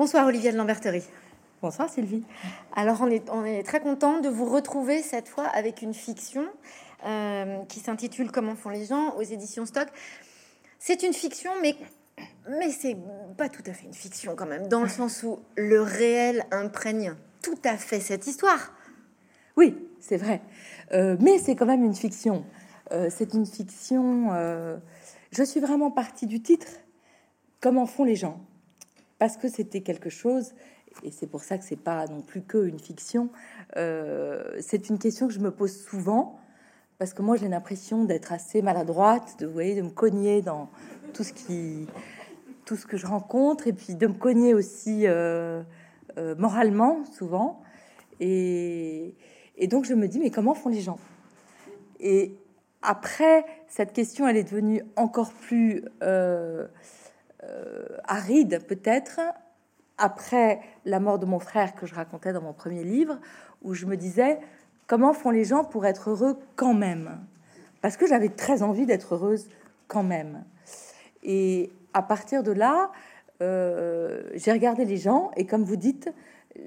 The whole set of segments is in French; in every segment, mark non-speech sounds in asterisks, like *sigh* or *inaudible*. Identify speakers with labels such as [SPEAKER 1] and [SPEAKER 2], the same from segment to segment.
[SPEAKER 1] Bonsoir Olivier de Lamberterie.
[SPEAKER 2] Bonsoir Sylvie.
[SPEAKER 1] Alors on est, on est très content de vous retrouver cette fois avec une fiction euh, qui s'intitule Comment font les gens aux éditions Stock. C'est une fiction, mais mais c'est pas tout à fait une fiction quand même, dans le sens où le réel imprègne tout à fait cette histoire.
[SPEAKER 2] Oui, c'est vrai. Euh, mais c'est quand même une fiction. Euh, c'est une fiction. Je suis vraiment partie du titre. Comment font les gens? Parce que c'était quelque chose, et c'est pour ça que c'est pas non plus que une fiction. c'est une question que je me pose souvent parce que moi j'ai l'impression d'être assez maladroite, de, vous voyez, de me cogner dans tout ce qui, tout ce que je rencontre, et puis de me cogner aussi moralement souvent. Et, donc je me dis, mais comment font les gens? Et après, cette question, elle est devenue encore plus euh, euh, aride peut-être après la mort de mon frère que je racontais dans mon premier livre, où je me disais, comment font les gens pour être heureux quand même? Parce que j'avais très envie d'être heureuse quand même. Et à partir de là, euh, j'ai regardé les gens, et comme vous dites,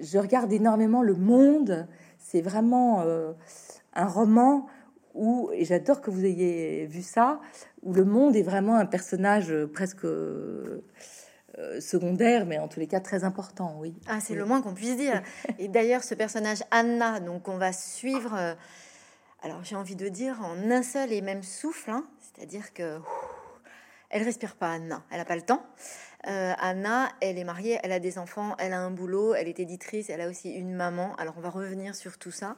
[SPEAKER 2] je regarde énormément le monde c'est vraiment euh, un roman où, et j'adore que vous ayez vu ça, où le monde est vraiment un personnage euh, presque euh, secondaire, mais en tous les cas très important, oui.
[SPEAKER 1] Ah, c'est le moins qu'on puisse dire. Et d'ailleurs, ce personnage Anna, donc on va suivre, alors j'ai envie de dire en un seul et même souffle, hein, c'est-à-dire que elle respire pas Anna, elle a pas le temps. Euh, Anna, elle est mariée, elle a des enfants, elle a un boulot, elle est éditrice, elle a aussi une maman. Alors on va revenir sur tout ça.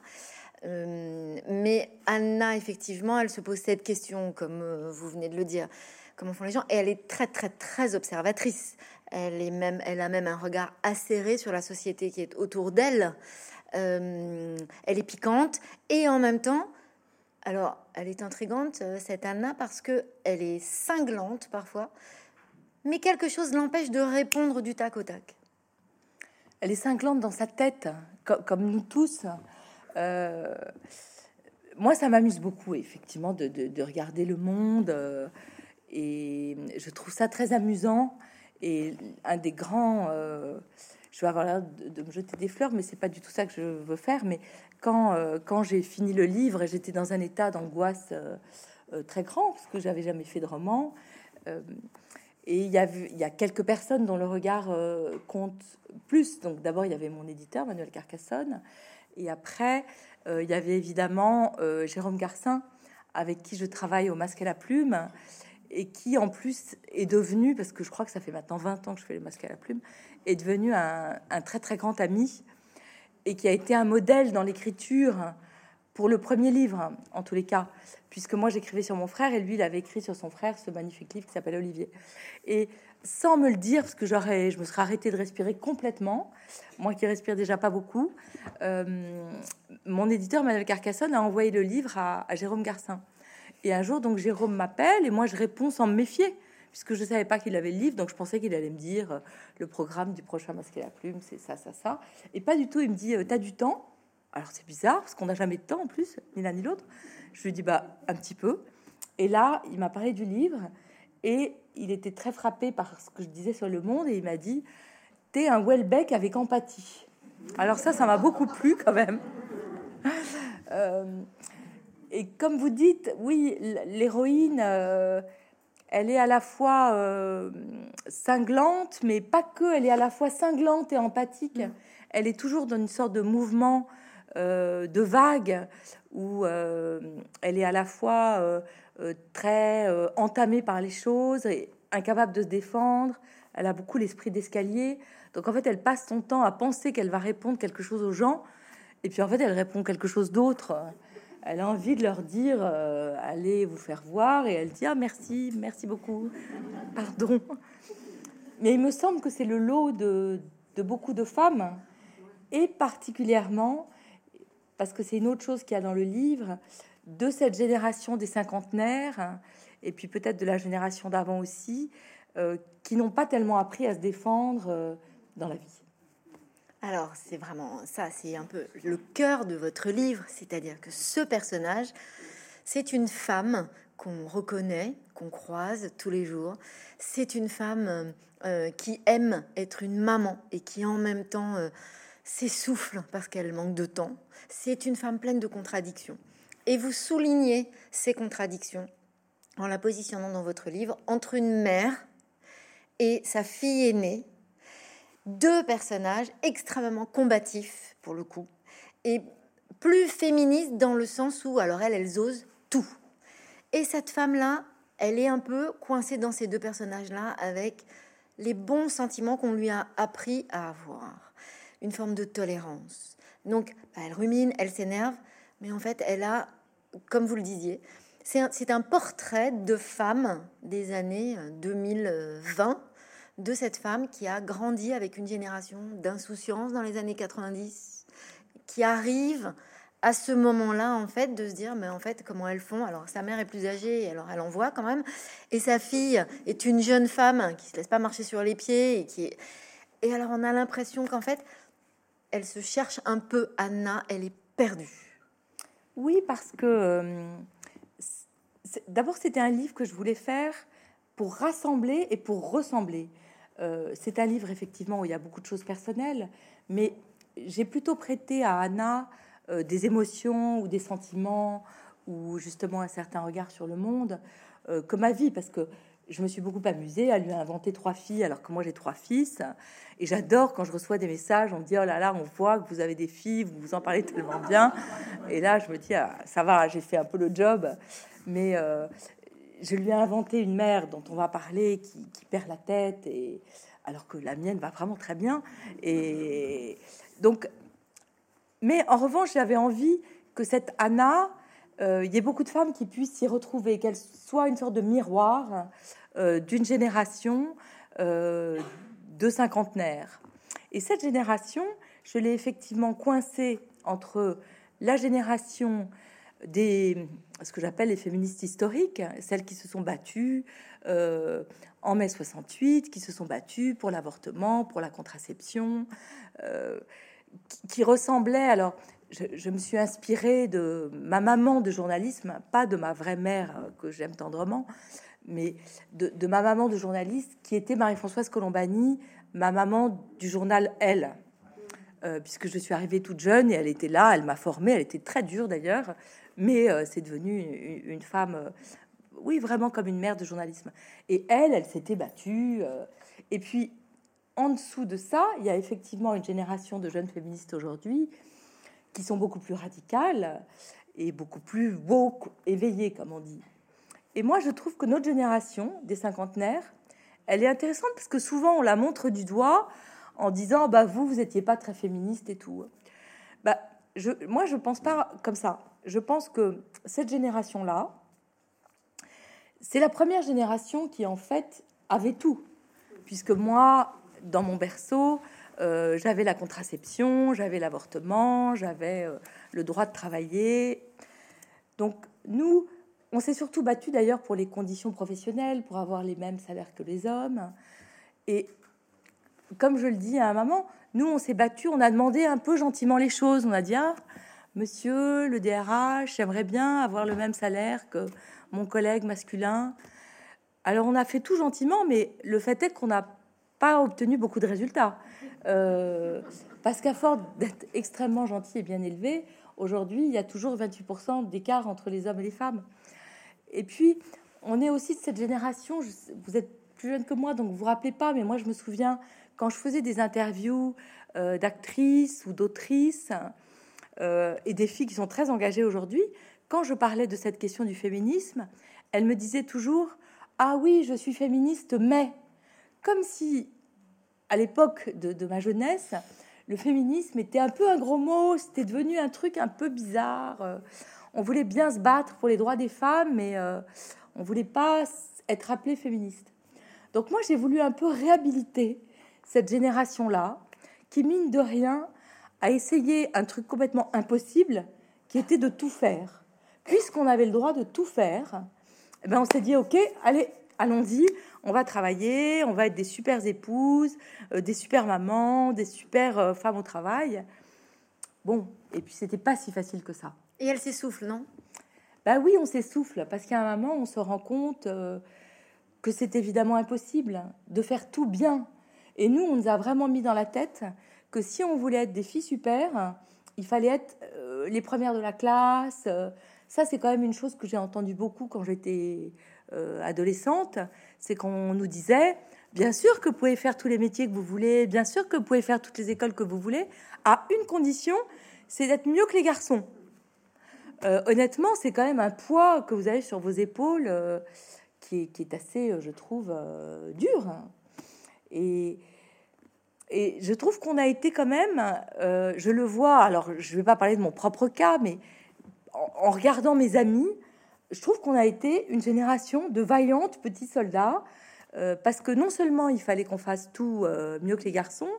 [SPEAKER 1] Euh, mais Anna, effectivement, elle se pose cette question, comme euh, vous venez de le dire. Comment font les gens? Et elle est très, très, très observatrice. Elle est même, elle a même un regard acéré sur la société qui est autour d'elle. elle est piquante et en même temps, alors, elle est intrigante, cette Anna, parce que elle est cinglante parfois mais quelque chose l'empêche de répondre du tac au tac.
[SPEAKER 2] Elle est cinglante dans sa tête, comme, nous tous. Euh, moi, ça m'amuse beaucoup, effectivement, de, regarder le monde. Euh, et je trouve ça très amusant. Et un des grands... Euh, je vais avoir l'air de, me jeter des fleurs, mais c'est pas du tout ça que je veux faire. Mais quand, j'ai fini le livre, j'étais dans un état d'angoisse très grand, parce que j'avais jamais fait de roman. Et il y, a, il y a quelques personnes dont le regard compte plus. Donc d'abord, il y avait mon éditeur, Manuel Carcassonne. Et après, euh, il y avait évidemment euh, Jérôme Garcin, avec qui je travaille au Masque à la Plume. Et qui en plus est devenu, parce que je crois que ça fait maintenant 20 ans que je fais le Masque à la Plume, est devenu un très très grand ami. Et qui a été un modèle dans l'écriture pour le premier livre, en tous les cas, puisque moi j'écrivais sur mon frère et lui il avait écrit sur son frère ce magnifique livre qui s'appelle Olivier. Et sans me le dire, parce que j'aurais, je me serais arrêté de respirer complètement, moi qui respire déjà pas beaucoup, euh, mon éditeur Manuel Carcassonne a envoyé le livre à, Jérôme Garcin. Et un jour, donc Jérôme m'appelle et moi je réponds sans me méfier, puisque je savais pas qu'il avait le livre, donc je pensais qu'il allait me dire euh, le programme du prochain Masque et la Plume, c'est ça, ça, ça. Et pas du tout, il me dit, euh, t'as du temps? Alors c'est bizarre parce qu'on n'a jamais de temps en plus, ni l'un ni l'autre. Je lui dis bah un petit peu. Et là, il m'a parlé du livre et il était très frappé par ce que je disais sur le monde et il m'a dit t'es un Welbeck avec empathie. Alors ça, ça m'a beaucoup plu quand même. *laughs* Euh, et comme vous dites, oui, l'héroïne, euh, elle est à la fois euh, cinglante, mais pas que. Elle est à la fois cinglante et empathique. Elle est toujours dans une sorte de mouvement de vague où euh, elle est à la fois euh, très entamée par les choses et incapable de se défendre. Elle a beaucoup l'esprit d'escalier. Donc en fait, elle passe son temps à penser qu'elle va répondre quelque chose aux gens. Et puis en fait, elle répond quelque chose d'autre. Elle a envie de leur dire allez vous faire voir. Et elle dit ah merci, merci beaucoup, pardon. Mais il me semble que c'est le lot de beaucoup de femmes et particulièrement parce que c'est une autre chose qu'il y a dans le livre, de cette génération des cinquantenaires, et puis peut-être de la génération d'avant aussi, euh, qui n'ont pas tellement appris à se défendre euh, dans la vie.
[SPEAKER 1] Alors, c'est vraiment ça, c'est un peu le cœur de votre livre, c'est-à-dire que ce personnage, c'est une femme qu'on reconnaît, qu'on croise tous les jours. C'est une femme euh, qui aime être une maman et qui en même temps s'essouffle parce qu'elle manque de temps. C'est une femme pleine de contradictions. Et vous soulignez ces contradictions en la positionnant dans votre livre entre une mère et sa fille aînée, deux personnages extrêmement combatifs pour le coup, et plus féministes dans le sens où, alors elles, elles osent tout. Et cette femme-là, elle est un peu coincée dans ces deux personnages-là avec les bons sentiments qu'on lui a appris à avoir, une forme de tolérance. Donc, bah, elle rumine, elle s'énerve, mais en fait, elle a, comme vous le disiez, c'est un, portrait de femme des années 2020, euh, de cette femme qui a grandi avec une génération d'insouciance dans les années 90, qui arrive à ce moment-là, en fait, de se dire, mais en fait, comment elles font? Alors, sa mère est plus âgée, alors elle en voit quand même, et sa fille est une jeune femme qui se laisse pas marcher sur les pieds et qui Et alors, on a l'impression qu'en fait, elle se cherche un peu, Anna, elle est perdue.
[SPEAKER 2] Oui, parce que euh, D'abord, c'était un livre que je voulais faire pour rassembler et pour ressembler. Euh, c'est un livre effectivement où il y a beaucoup de choses personnelles, mais j'ai plutôt prêté à Anna euh, des émotions ou des sentiments ou justement un certain regard sur le monde que ma vie, parce que je me suis beaucoup amusée à lui inventer trois filles alors que moi j'ai trois fils. Et j'adore quand je reçois des messages, on me dit oh là là, on voit que vous avez des filles, vous vous en parlez tellement bien. Et là je me dis ah, ça va, j'ai fait un peu le job mais euh, je lui ai inventé une mère dont on va parler qui, perd la tête, et, alors que la mienne va vraiment très bien. Et donc, mais en revanche, j'avais envie que cette Anna, il y ait beaucoup de femmes qui puissent s'y retrouver, qu'elle soit une sorte de miroir euh, d'une génération de cinquantenaires. Et cette génération, je l'ai effectivement coincée entre la génération des, ce que j'appelle les féministes historiques, celles qui se sont battues euh, en mai 68, qui se sont battues pour l'avortement, pour la contraception, euh, qui, ressemblaient. Alors, je, me suis inspirée de ma maman de journalisme, pas de ma vraie mère euh, que j'aime tendrement, mais de, ma maman de journaliste qui était Marie-Françoise Colombani, ma maman du journal Elle. puisque je suis arrivée toute jeune et elle était là, elle m'a formée, elle était très dure d'ailleurs, mais euh, c'est devenu une, femme, euh, oui, vraiment comme une mère de journalisme. Et elle, elle s'était battue. Euh, et puis, en dessous de ça, il y a effectivement une génération de jeunes féministes aujourd'hui qui sont beaucoup plus radicales et beaucoup plus woke, éveillées, comme on dit. Et moi, je trouve que notre génération des cinquantenaires, elle est intéressante parce que souvent on la montre du doigt en disant bah vous vous étiez pas très féministe et tout. Bah je, moi je pense pas comme ça je pense que cette génération-là, c'est la première génération qui en fait avait tout. Puisque moi, dans mon berceau, euh, j'avais la contraception, j'avais l'avortement, j'avais euh, le droit de travailler. Donc nous, on s'est surtout battu d'ailleurs pour les conditions professionnelles, pour avoir les mêmes salaires que les hommes. Et comme je le dis à un maman, nous, on s'est battu, on a demandé un peu gentiment les choses. On a dit, ah, Monsieur le DRH, j'aimerais bien avoir le même salaire que mon collègue masculin. Alors on a fait tout gentiment, mais le fait est qu'on n'a pas obtenu beaucoup de résultats. Euh, parce qu'à force d'être extrêmement gentil et bien élevé, aujourd'hui, il y a toujours 28% d'écart entre les hommes et les femmes. Et puis, on est aussi de cette génération, vous êtes plus jeune que moi, donc vous vous rappelez pas, mais moi je me souviens quand je faisais des interviews euh, d'actrices ou d'autrices, euh, et des filles qui sont très engagées aujourd'hui, quand je parlais de cette question du féminisme, elles me disaient toujours Ah oui, je suis féministe, mais comme si à l'époque de, ma jeunesse, le féminisme était un peu un gros mot, c'était devenu un truc un peu bizarre. Euh, on voulait bien se battre pour les droits des femmes, mais euh, on voulait pas être appelé féministe. Donc moi, j'ai voulu un peu réhabiliter cette génération-là, qui mine de rien a essayé un truc complètement impossible, qui était de tout faire. Puisqu'on avait le droit de tout faire, eh ben on s'est dit, OK, allez, allons-y, on va travailler, on va être des super épouses, euh, des super mamans, des super euh, femmes au travail. Bon, et puis c'était pas si facile que ça.
[SPEAKER 1] Et elle s'essouffle, non?
[SPEAKER 2] Bah oui, on s'essouffle, parce qu'à un moment, on se rend compte... Euh, que c'est évidemment impossible de faire tout bien. Et nous, on nous a vraiment mis dans la tête que si on voulait être des filles super, il fallait être les premières de la classe. Ça, c'est quand même une chose que j'ai entendu beaucoup quand j'étais adolescente. C'est qu'on nous disait, bien sûr que vous pouvez faire tous les métiers que vous voulez, bien sûr que vous pouvez faire toutes les écoles que vous voulez, à une condition, c'est d'être mieux que les garçons. honnêtement, c'est quand même un poids que vous avez sur vos épaules qui est, assez, je trouve, dur. Et, je trouve qu'on a été quand même, euh, je le vois, alors je ne vais pas parler de mon propre cas, mais en, regardant mes amis, je trouve qu'on a été une génération de vaillantes petits soldats, euh, parce que non seulement il fallait qu'on fasse tout euh, mieux que les garçons,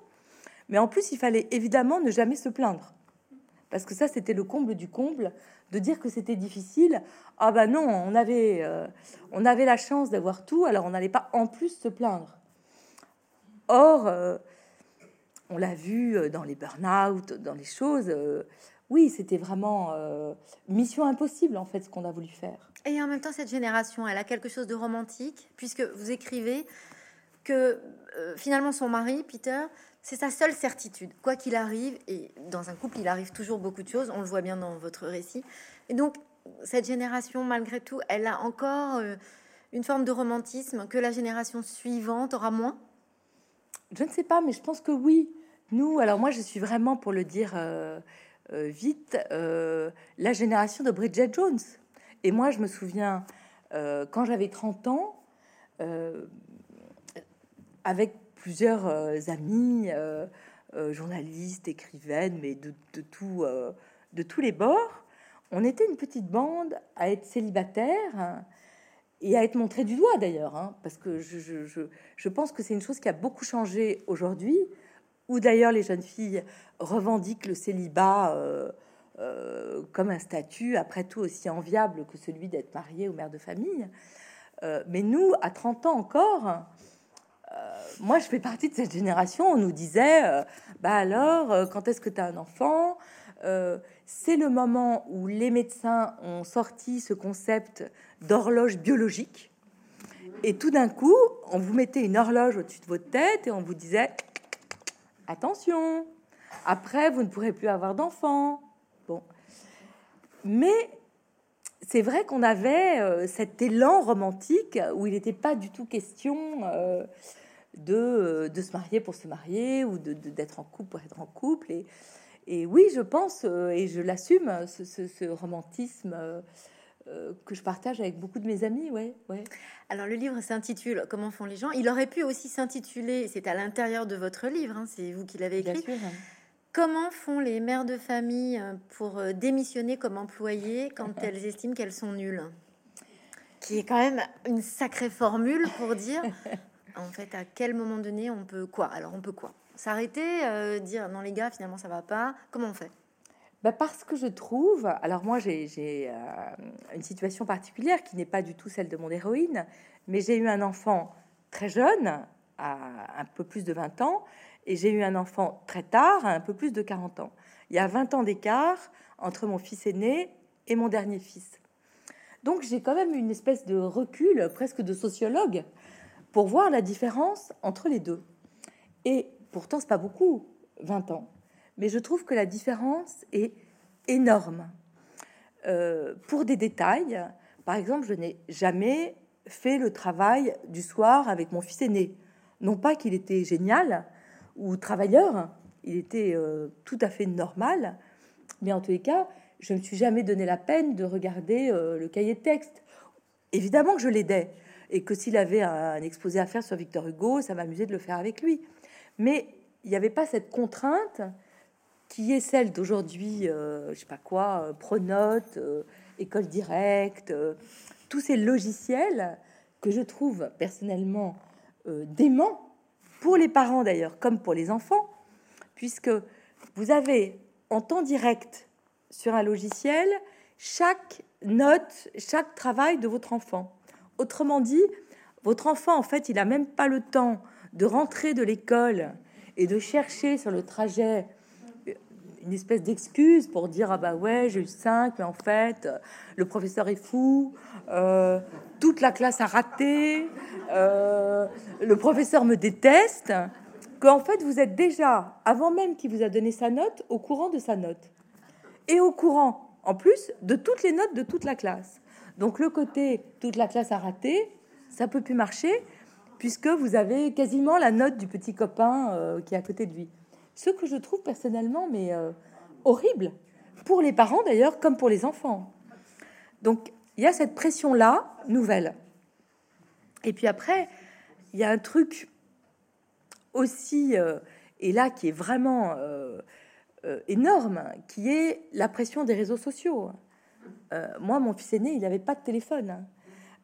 [SPEAKER 2] mais en plus il fallait évidemment ne jamais se plaindre. Parce que ça, c'était le comble du comble, de dire que c'était difficile. Ah ben non, on avait, on avait la chance d'avoir tout, alors on n'allait pas en plus se plaindre. Or, on l'a vu euh, dans les burn-out, dans les choses. Euh, oui, c'était vraiment euh, mission impossible en fait ce qu'on a voulu faire.
[SPEAKER 1] Et en même temps, cette génération, elle a quelque chose de romantique, puisque vous écrivez que finalement son mari, Peter, c'est sa seule certitude. Quoi qu'il arrive, et dans un couple, il arrive toujours beaucoup de choses, on le voit bien dans votre récit. Et donc, cette génération, malgré tout, elle a encore une forme de romantisme que la génération suivante aura moins?
[SPEAKER 2] Je ne sais pas, mais je pense que oui. Nous, alors moi, je suis vraiment, pour le dire euh, euh, vite, euh, la génération de Bridget Jones. Et moi, je me souviens, quand j'avais 30 ans, avec plusieurs amis, journalistes, écrivaines, mais de, tout, de tous les bords, on était une petite bande à être célibataire et à être montré du doigt d'ailleurs, hein, parce que je, pense que c'est une chose qui a beaucoup changé aujourd'hui où d'ailleurs les jeunes filles revendiquent le célibat euh, euh, comme un statut, après tout aussi enviable que celui d'être mariée ou mère de famille. Euh, mais nous, à 30 ans encore, moi je fais partie de cette génération, on nous disait, bah alors, quand est-ce que tu as un enfant? C'est le moment où les médecins ont sorti ce concept d'horloge biologique. Et tout d'un coup, on vous mettait une horloge au-dessus de votre tête et on vous disait attention, après, vous ne pourrez plus avoir d'enfants. Bon. Mais c'est vrai qu'on avait euh, cet élan romantique où il n'était pas du tout question euh, de, euh, de, se marier pour se marier ou d'être de, d'être en couple pour être en couple. Et, et oui, je pense, et je l'assume, ce, ce, romantisme que je partage avec beaucoup de mes amis. Ouais, ouais.
[SPEAKER 1] Alors le livre s'intitule Comment font les gens? Il aurait pu aussi s'intituler, c'est à l'intérieur de votre livre, hein, c'est vous qui l'avez écrit. Comment font les mères de famille euh, pour euh, démissionner comme employées quand *laughs* elles estiment qu'elles sont nulles? Qui est quand même une sacrée formule pour dire *laughs* en fait à quel moment donné on peut quoi? Alors on peut quoi? S'arrêter, euh, dire non les gars finalement ça va pas. Comment on fait?
[SPEAKER 2] Bah, parce que je trouve, alors moi j'ai euh, une situation particulière qui n'est pas du tout celle de mon héroïne, mais j'ai eu un enfant très jeune, à un peu plus de 20 ans, et j'ai eu un enfant très tard, à un peu plus de 40 ans. Il y a 20 ans d'écart entre mon fils aîné et mon dernier fils. Donc j'ai quand même une espèce de recul, presque de sociologue, pour voir la différence entre les deux. Et pourtant, c'est pas beaucoup, 20 ans mais je trouve que la différence est énorme. Euh, pour des détails, par exemple, je n'ai jamais fait le travail du soir avec mon fils aîné. Non pas qu'il était génial ou travailleur, il était euh, tout à fait normal, mais en tous les cas, je ne me suis jamais donné la peine de regarder euh, le cahier de texte. Évidemment que je l'aidais, et que s'il avait un, exposé à faire sur Victor Hugo, ça m'amusait de le faire avec lui. Mais il n'y avait pas cette contrainte qui est celle d'aujourd'hui, euh, je sais pas quoi, euh, Pronote, euh, École Directe, tous ces logiciels que je trouve personnellement dément pour les parents d'ailleurs, comme pour les enfants, puisque vous avez en temps direct sur un logiciel chaque note, chaque travail de votre enfant. Autrement dit, votre enfant, en fait, il n'a même pas le temps de rentrer de l'école et de chercher sur le trajet une espèce d'excuse pour dire ah bah ouais j'ai eu 5 mais en fait le professeur est fou euh, toute la classe a raté euh, le professeur me déteste qu'en fait vous êtes déjà avant même qu'il vous a donné sa note au courant de sa note. Et au courant en plus de toutes les notes de toute la classe. Donc le côté toute la classe a raté ça peut plus marcher puisque vous avez quasiment la note du petit copain euh, qui est à côté de lui ce que je trouve personnellement mais euh, horrible pour les parents d'ailleurs comme pour les enfants. Donc il y a cette pression là nouvelle. Et puis après il y a un truc aussi euh, et là qui est vraiment euh, énorme, qui est la pression des réseaux sociaux. moi, mon fils aîné, il n'avait pas de téléphone.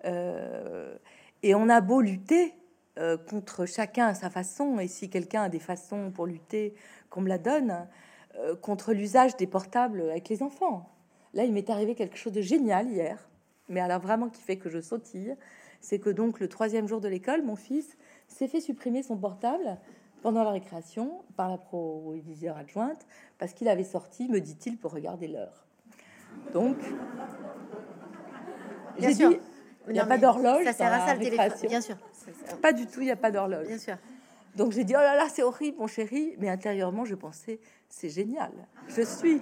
[SPEAKER 2] et on a beau lutter, euh, contre chacun à sa façon, et si quelqu'un a des façons pour lutter, qu'on me la donne, euh, contre l'usage des portables avec les enfants. Là, il m'est arrivé quelque chose de génial hier, mais alors vraiment qui fait que je sautille, c'est que donc le troisième jour de l'école, mon fils s'est fait supprimer son portable pendant la récréation par la proviseur adjointe parce qu'il avait sorti, me dit-il, pour regarder l'heure. Donc, j'ai dit, il n'y a pas d'horloge.
[SPEAKER 1] Ça sert à ça le téléphone, bien sûr.
[SPEAKER 2] Pas du tout, il n'y a pas d'horloge.
[SPEAKER 1] Bien sûr.
[SPEAKER 2] Donc j'ai dit, oh là là, c'est horrible, mon chéri. Mais intérieurement, je pensais, c'est génial. Je suis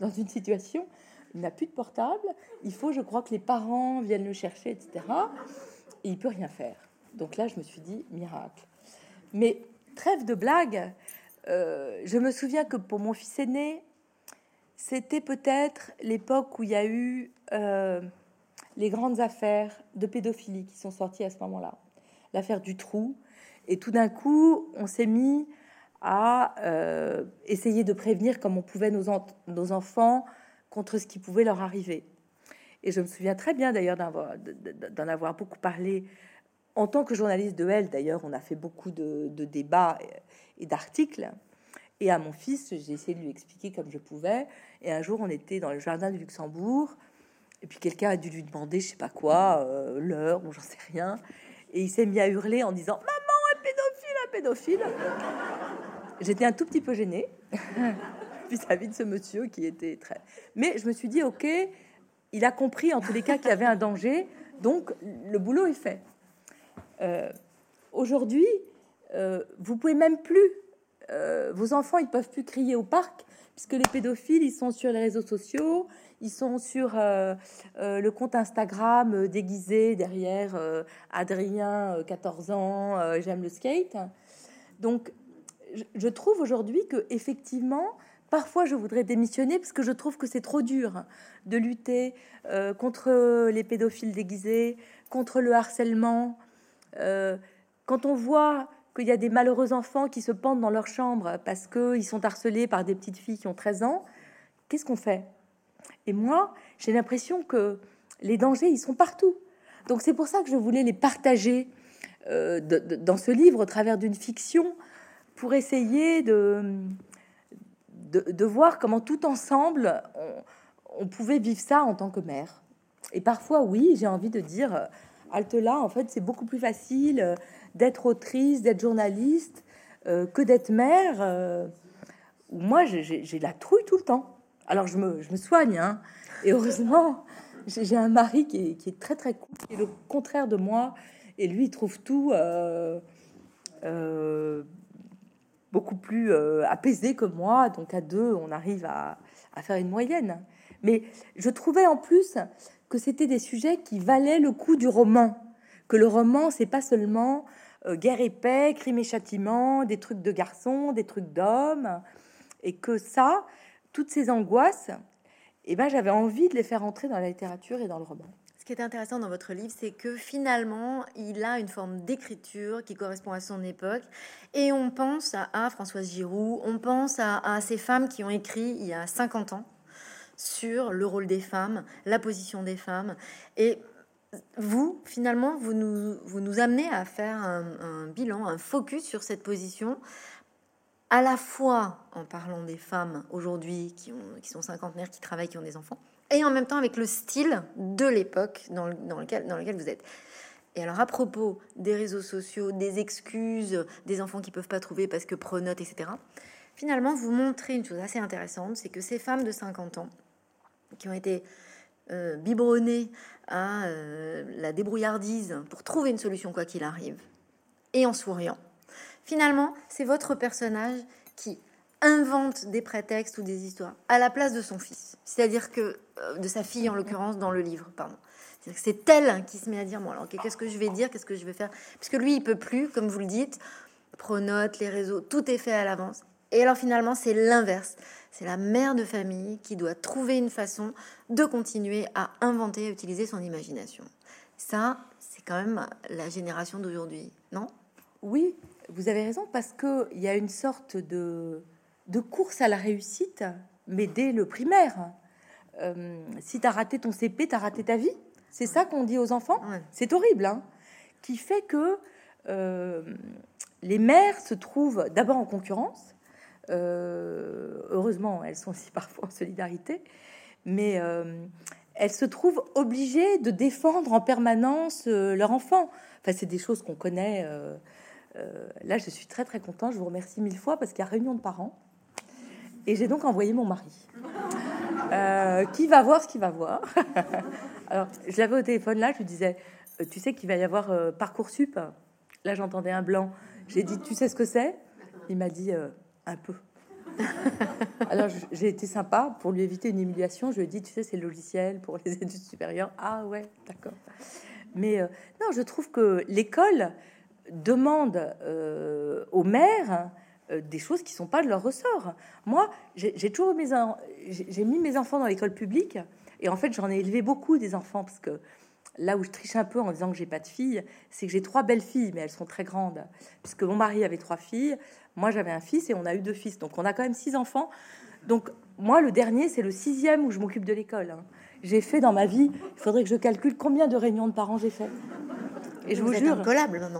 [SPEAKER 2] dans une situation, il n'a plus de portable. Il faut, je crois, que les parents viennent le chercher, etc. Et il peut rien faire. Donc là, je me suis dit, miracle. Mais trêve de blague, euh, je me souviens que pour mon fils aîné, c'était peut-être l'époque où il y a eu euh, les grandes affaires de pédophilie qui sont sorties à ce moment-là l'affaire du trou. Et tout d'un coup, on s'est mis à euh, essayer de prévenir comme on pouvait nos, enfants contre ce qui pouvait leur arriver. Et je me souviens très bien d'ailleurs d'en avoir beaucoup parlé en tant que journaliste de Elle. D'ailleurs, on a fait beaucoup de, débats et, d'articles. Et à mon fils, j'ai essayé de lui expliquer comme je pouvais. Et un jour, on était dans le jardin du Luxembourg. Et puis quelqu'un a dû lui demander, je sais pas quoi, euh, l'heure, ou j'en sais rien. Et il s'est mis à hurler en disant Maman, un pédophile, un pédophile J'étais un tout petit peu gênée *laughs* vis-à-vis de ce monsieur qui était très. Mais je me suis dit Ok, il a compris en tous les cas qu'il y avait un danger, donc le boulot est fait. Euh, aujourd'hui, euh, vous pouvez même plus. Euh, vos enfants, ils peuvent plus crier au parc puisque les pédophiles, ils sont sur les réseaux sociaux, ils sont sur euh, euh, le compte Instagram déguisé derrière Adrien, 14 ans, j'aime le skate. Donc, je trouve aujourd'hui que effectivement, parfois, je voudrais démissionner parce que je trouve que c'est trop dur de lutter contre les pédophiles déguisés, contre le harcèlement. quand on voit qu'il y a des malheureux enfants qui se pendent dans leur chambre parce qu'ils sont harcelés par des petites filles qui ont 13 ans, qu'est-ce qu'on fait? Et moi, j'ai l'impression que les dangers, ils sont partout. Donc c'est pour ça que je voulais les partager euh, dans ce livre au travers d'une fiction pour essayer de, de, voir comment tout ensemble on, pouvait vivre ça en tant que mère. Et parfois, oui, j'ai envie de dire, halte là, en fait, c'est beaucoup plus facile d'être autrice, d'être journaliste, euh, que d'être mère. Euh, moi, j'ai la trouille tout le temps. Alors je me, je me soigne, hein. et heureusement, j'ai un mari qui est, très très cool, qui est le contraire de moi, et lui il trouve tout euh, beaucoup plus apaisé que moi, donc à deux on arrive à, à, faire une moyenne. Mais je trouvais en plus que c'était des sujets qui valaient le coup du roman, que le roman c'est pas seulement guerre et paix, crime et châtiment, des trucs de garçons, des trucs d'hommes, et que ça, toutes ces angoisses, eh ben, j'avais envie de les faire entrer dans la littérature et dans le roman.
[SPEAKER 1] Ce qui est intéressant dans votre livre, c'est que finalement, il a une forme d'écriture qui correspond à son époque. Et on pense à, Françoise Giroud, on pense à, à, ces femmes qui ont écrit il y a 50 ans sur le rôle des femmes, la position des femmes. Et vous, finalement, vous nous, amenez à faire un, bilan, un focus sur cette position à la fois en parlant des femmes aujourd'hui qui, qui sont cinquantenaires, qui travaillent, qui ont des enfants, et en même temps avec le style de l'époque dans, lequel, dans lequel vous êtes. Et alors à propos des réseaux sociaux, des excuses, des enfants qui peuvent pas trouver parce que pronote, etc. finalement, vous montrez une chose assez intéressante, c'est que ces femmes de 50 ans, qui ont été euh, à euh, la débrouillardise pour trouver une solution quoi qu'il arrive, et en souriant, finalement, c'est votre personnage qui invente des prétextes ou des histoires à la place de son fils. C'est-à-dire que, euh, de sa fille en l'occurrence dans le livre, pardon. C'est elle qui se met à dire, bon alors qu'est-ce que je vais dire, qu'est-ce que je vais faire? Puisque lui, il peut plus, comme vous le dites, pronote, les réseaux, tout est fait à l'avance. Et alors finalement, c'est l'inverse. C'est la mère de famille qui doit trouver une façon de continuer à inventer, à utiliser son imagination. Ça, c'est quand même la génération d'aujourd'hui, non?
[SPEAKER 2] Oui, vous avez raison, parce qu'il y a une sorte de, de course à la réussite, mais dès le primaire. Euh, si tu as raté ton CP, tu as raté ta vie. C'est ça qu'on dit aux enfants? C'est horrible, hein Qui fait que euh, les mères se trouvent d'abord en concurrence. Euh, heureusement, elles sont aussi *laughs* parfois en solidarité, mais elles se trouvent obligées de défendre en permanence leur enfant. Enfin, c'est des choses qu'on connaît. là, je suis très très content. Je vous remercie mille fois parce qu'il y a réunion de parents et j'ai donc envoyé mon mari, euh, qui va voir ce qu'il va voir. *laughs* Alors, je l'avais au téléphone là, je lui disais, euh, tu sais qu'il va y avoir euh, Parcoursup? Là, j'entendais un blanc. J'ai dit, tu sais ce que c'est? Il m'a dit, un peu. *laughs* Alors, j'ai été sympa pour lui éviter une humiliation. Je lui ai dit, tu sais, c'est le logiciel pour les *laughs* études supérieures. Ah ouais, d'accord. Mais non, je trouve que l'école demande aux maires euh, des choses qui sont pas de leur ressort. Moi, j'ai toujours mes j'ai mis mes enfants dans l'école publique et en fait j'en ai élevé beaucoup des enfants parce que là où je triche un peu en disant que j'ai pas de filles, c'est que j'ai trois belles filles, mais elles sont très grandes puisque mon mari avait trois filles, moi j'avais un fils et on a eu deux fils, donc on a quand même six enfants. Donc moi le dernier c'est le sixième où je m'occupe de l'école. Hein. J'ai fait dans ma vie, il faudrait que je calcule combien de réunions de parents j'ai fait.
[SPEAKER 1] Et je vous, jure,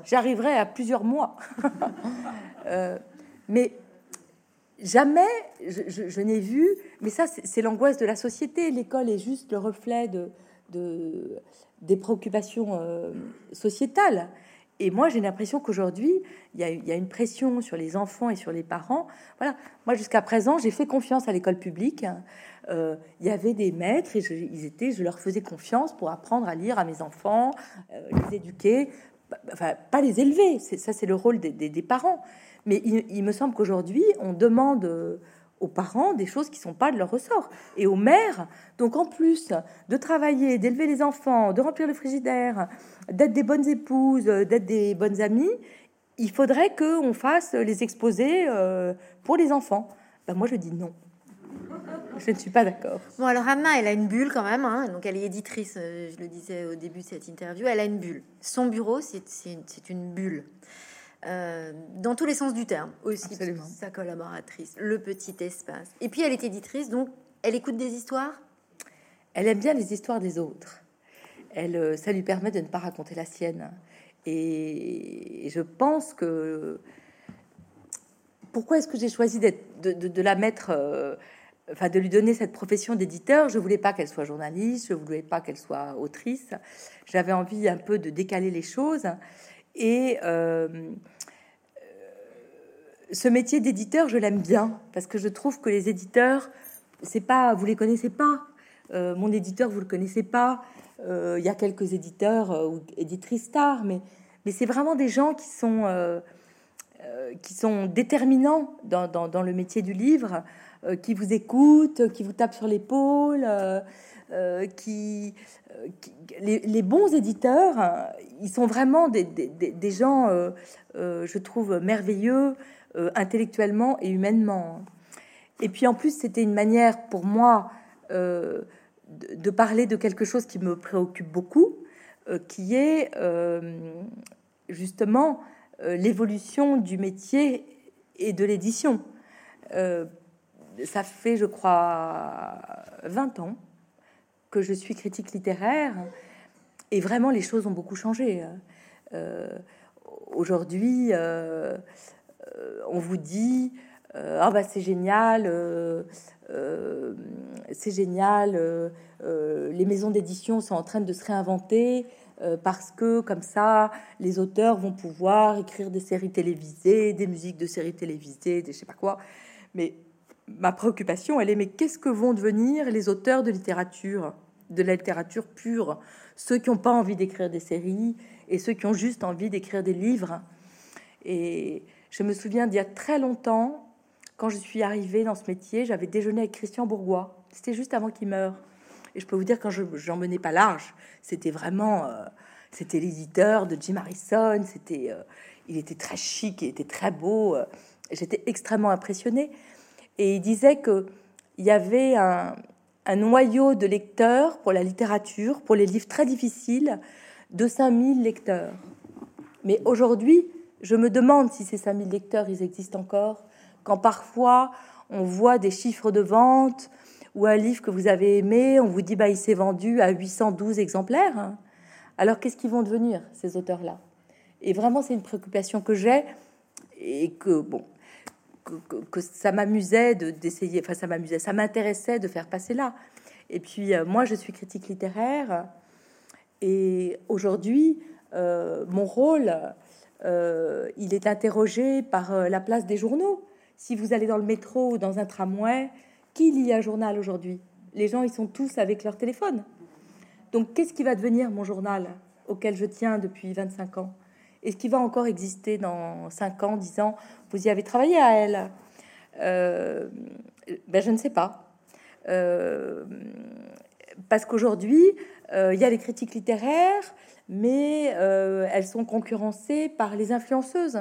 [SPEAKER 2] j'arriverai à plusieurs mois. *laughs* euh, mais jamais je, n'ai vu, mais ça c'est l'angoisse de la société, l'école est juste le reflet de, des préoccupations euh, sociétales. Et moi, j'ai l'impression qu'aujourd'hui, il y, a une pression sur les enfants et sur les parents. Voilà. Moi, jusqu'à présent, j'ai fait confiance à l'école publique. Euh, il y avait des maîtres et je, ils étaient, je leur faisais confiance pour apprendre à lire à mes enfants, euh, les éduquer, enfin, pas les élever. Ça, c'est le rôle des, des parents. Mais il, me semble qu'aujourd'hui, on demande euh, aux parents des choses qui sont pas de leur ressort et aux mères. Donc en plus de travailler, d'élever les enfants, de remplir le frigidaire, d'être des bonnes épouses, d'être des bonnes amies, il faudrait que on fasse les exposés euh, pour les enfants. Ben moi je dis non. Je ne suis pas d'accord.
[SPEAKER 1] Bon, alors Anna, elle a une bulle quand même. Hein. donc, elle est éditrice, euh, je le disais au début de cette interview. Elle a une bulle. Son bureau, c'est une bulle. Euh, dans tous les sens du terme aussi, sa collaboratrice, le petit espace. Et puis elle est éditrice, donc elle écoute des histoires?
[SPEAKER 2] Elle aime bien les histoires des autres. Elle, euh, ça lui permet de ne pas raconter la sienne. Et je pense que pourquoi est-ce que j'ai choisi de, de, la mettre, euh, enfin de lui donner cette profession d'éditeur? Je voulais pas qu'elle soit journaliste, je voulais pas qu'elle soit autrice. J'avais envie un peu de décaler les choses. Et euh, ce métier d'éditeur, je l'aime bien parce que je trouve que les éditeurs, c'est pas, vous les connaissez pas. Euh, mon éditeur, vous le connaissez pas. Euh, il y a quelques éditeurs ou éditrices stars, mais, mais c'est vraiment des gens qui sont, qui sont déterminants dans, dans, le métier du livre, qui vous écoutent, qui vous tapent sur l'épaule, qui, les, bons éditeurs, euh, ils sont vraiment des, gens, euh, euh, je trouve, merveilleux, intellectuellement et humainement. Et puis en plus, c'était une manière pour moi de, parler de quelque chose qui me préoccupe beaucoup, qui est justement l'évolution du métier et de l'édition. ça fait, je crois, 20 ans que je suis critique littéraire. Et vraiment, les choses ont beaucoup changé. Euh, aujourd'hui, euh, euh, on vous dit ah bah c'est génial, c'est génial. les maisons d'édition sont en train de se réinventer parce que comme ça, les auteurs vont pouvoir écrire des séries télévisées, des musiques de séries télévisées, des je sais pas quoi. Mais ma préoccupation, elle est mais qu'est-ce que vont devenir les auteurs de littérature, de la littérature pure, ceux qui n'ont pas envie d'écrire des séries et ceux qui ont juste envie d'écrire des livres. Et je me souviens d'il y a très longtemps, quand je suis arrivée dans ce métier, j'avais déjeuné avec Christian Bourgois. C'était juste avant qu'il meure. Et je peux vous dire, quand je n'en menais pas large, c'était vraiment... Euh, c'était l'éditeur de Jim Harrison, c'était, euh, il était très chic, il était très beau. Euh, j'étais extrêmement impressionnée. Et il disait que il y avait un, un, noyau de lecteurs pour la littérature, pour les livres très difficiles, de 5000 lecteurs. Mais aujourd'hui, je me demande si ces 5000 lecteurs, ils existent encore, quand parfois on voit des chiffres de vente ou un livre que vous avez aimé, on vous dit bah il s'est vendu à 812 exemplaires. Alors qu'est-ce qu'ils vont devenir ces auteurs-là? Et vraiment, c'est une préoccupation que j'ai et que bon, que, ça m'amusait d'essayer. enfin, ça m'amusait, ça m'intéressait de faire passer là. Et puis euh, moi, je suis critique littéraire et aujourd'hui, euh, mon rôle, euh, il est interrogé par la place des journaux. Si vous allez dans le métro ou dans un tramway, qui lit un journal aujourd'hui? Les gens, ils sont tous avec leur téléphone. Donc, qu'est-ce qui va devenir mon journal auquel je tiens depuis 25 ans? Est-ce qu'il va encore exister dans 5 ans, 10 ans Vous y avez travaillé à elle euh, ben, Je ne sais pas. Euh, parce qu'aujourd'hui, euh, il y a les critiques littéraires, mais elles sont concurrencées par les influenceuses.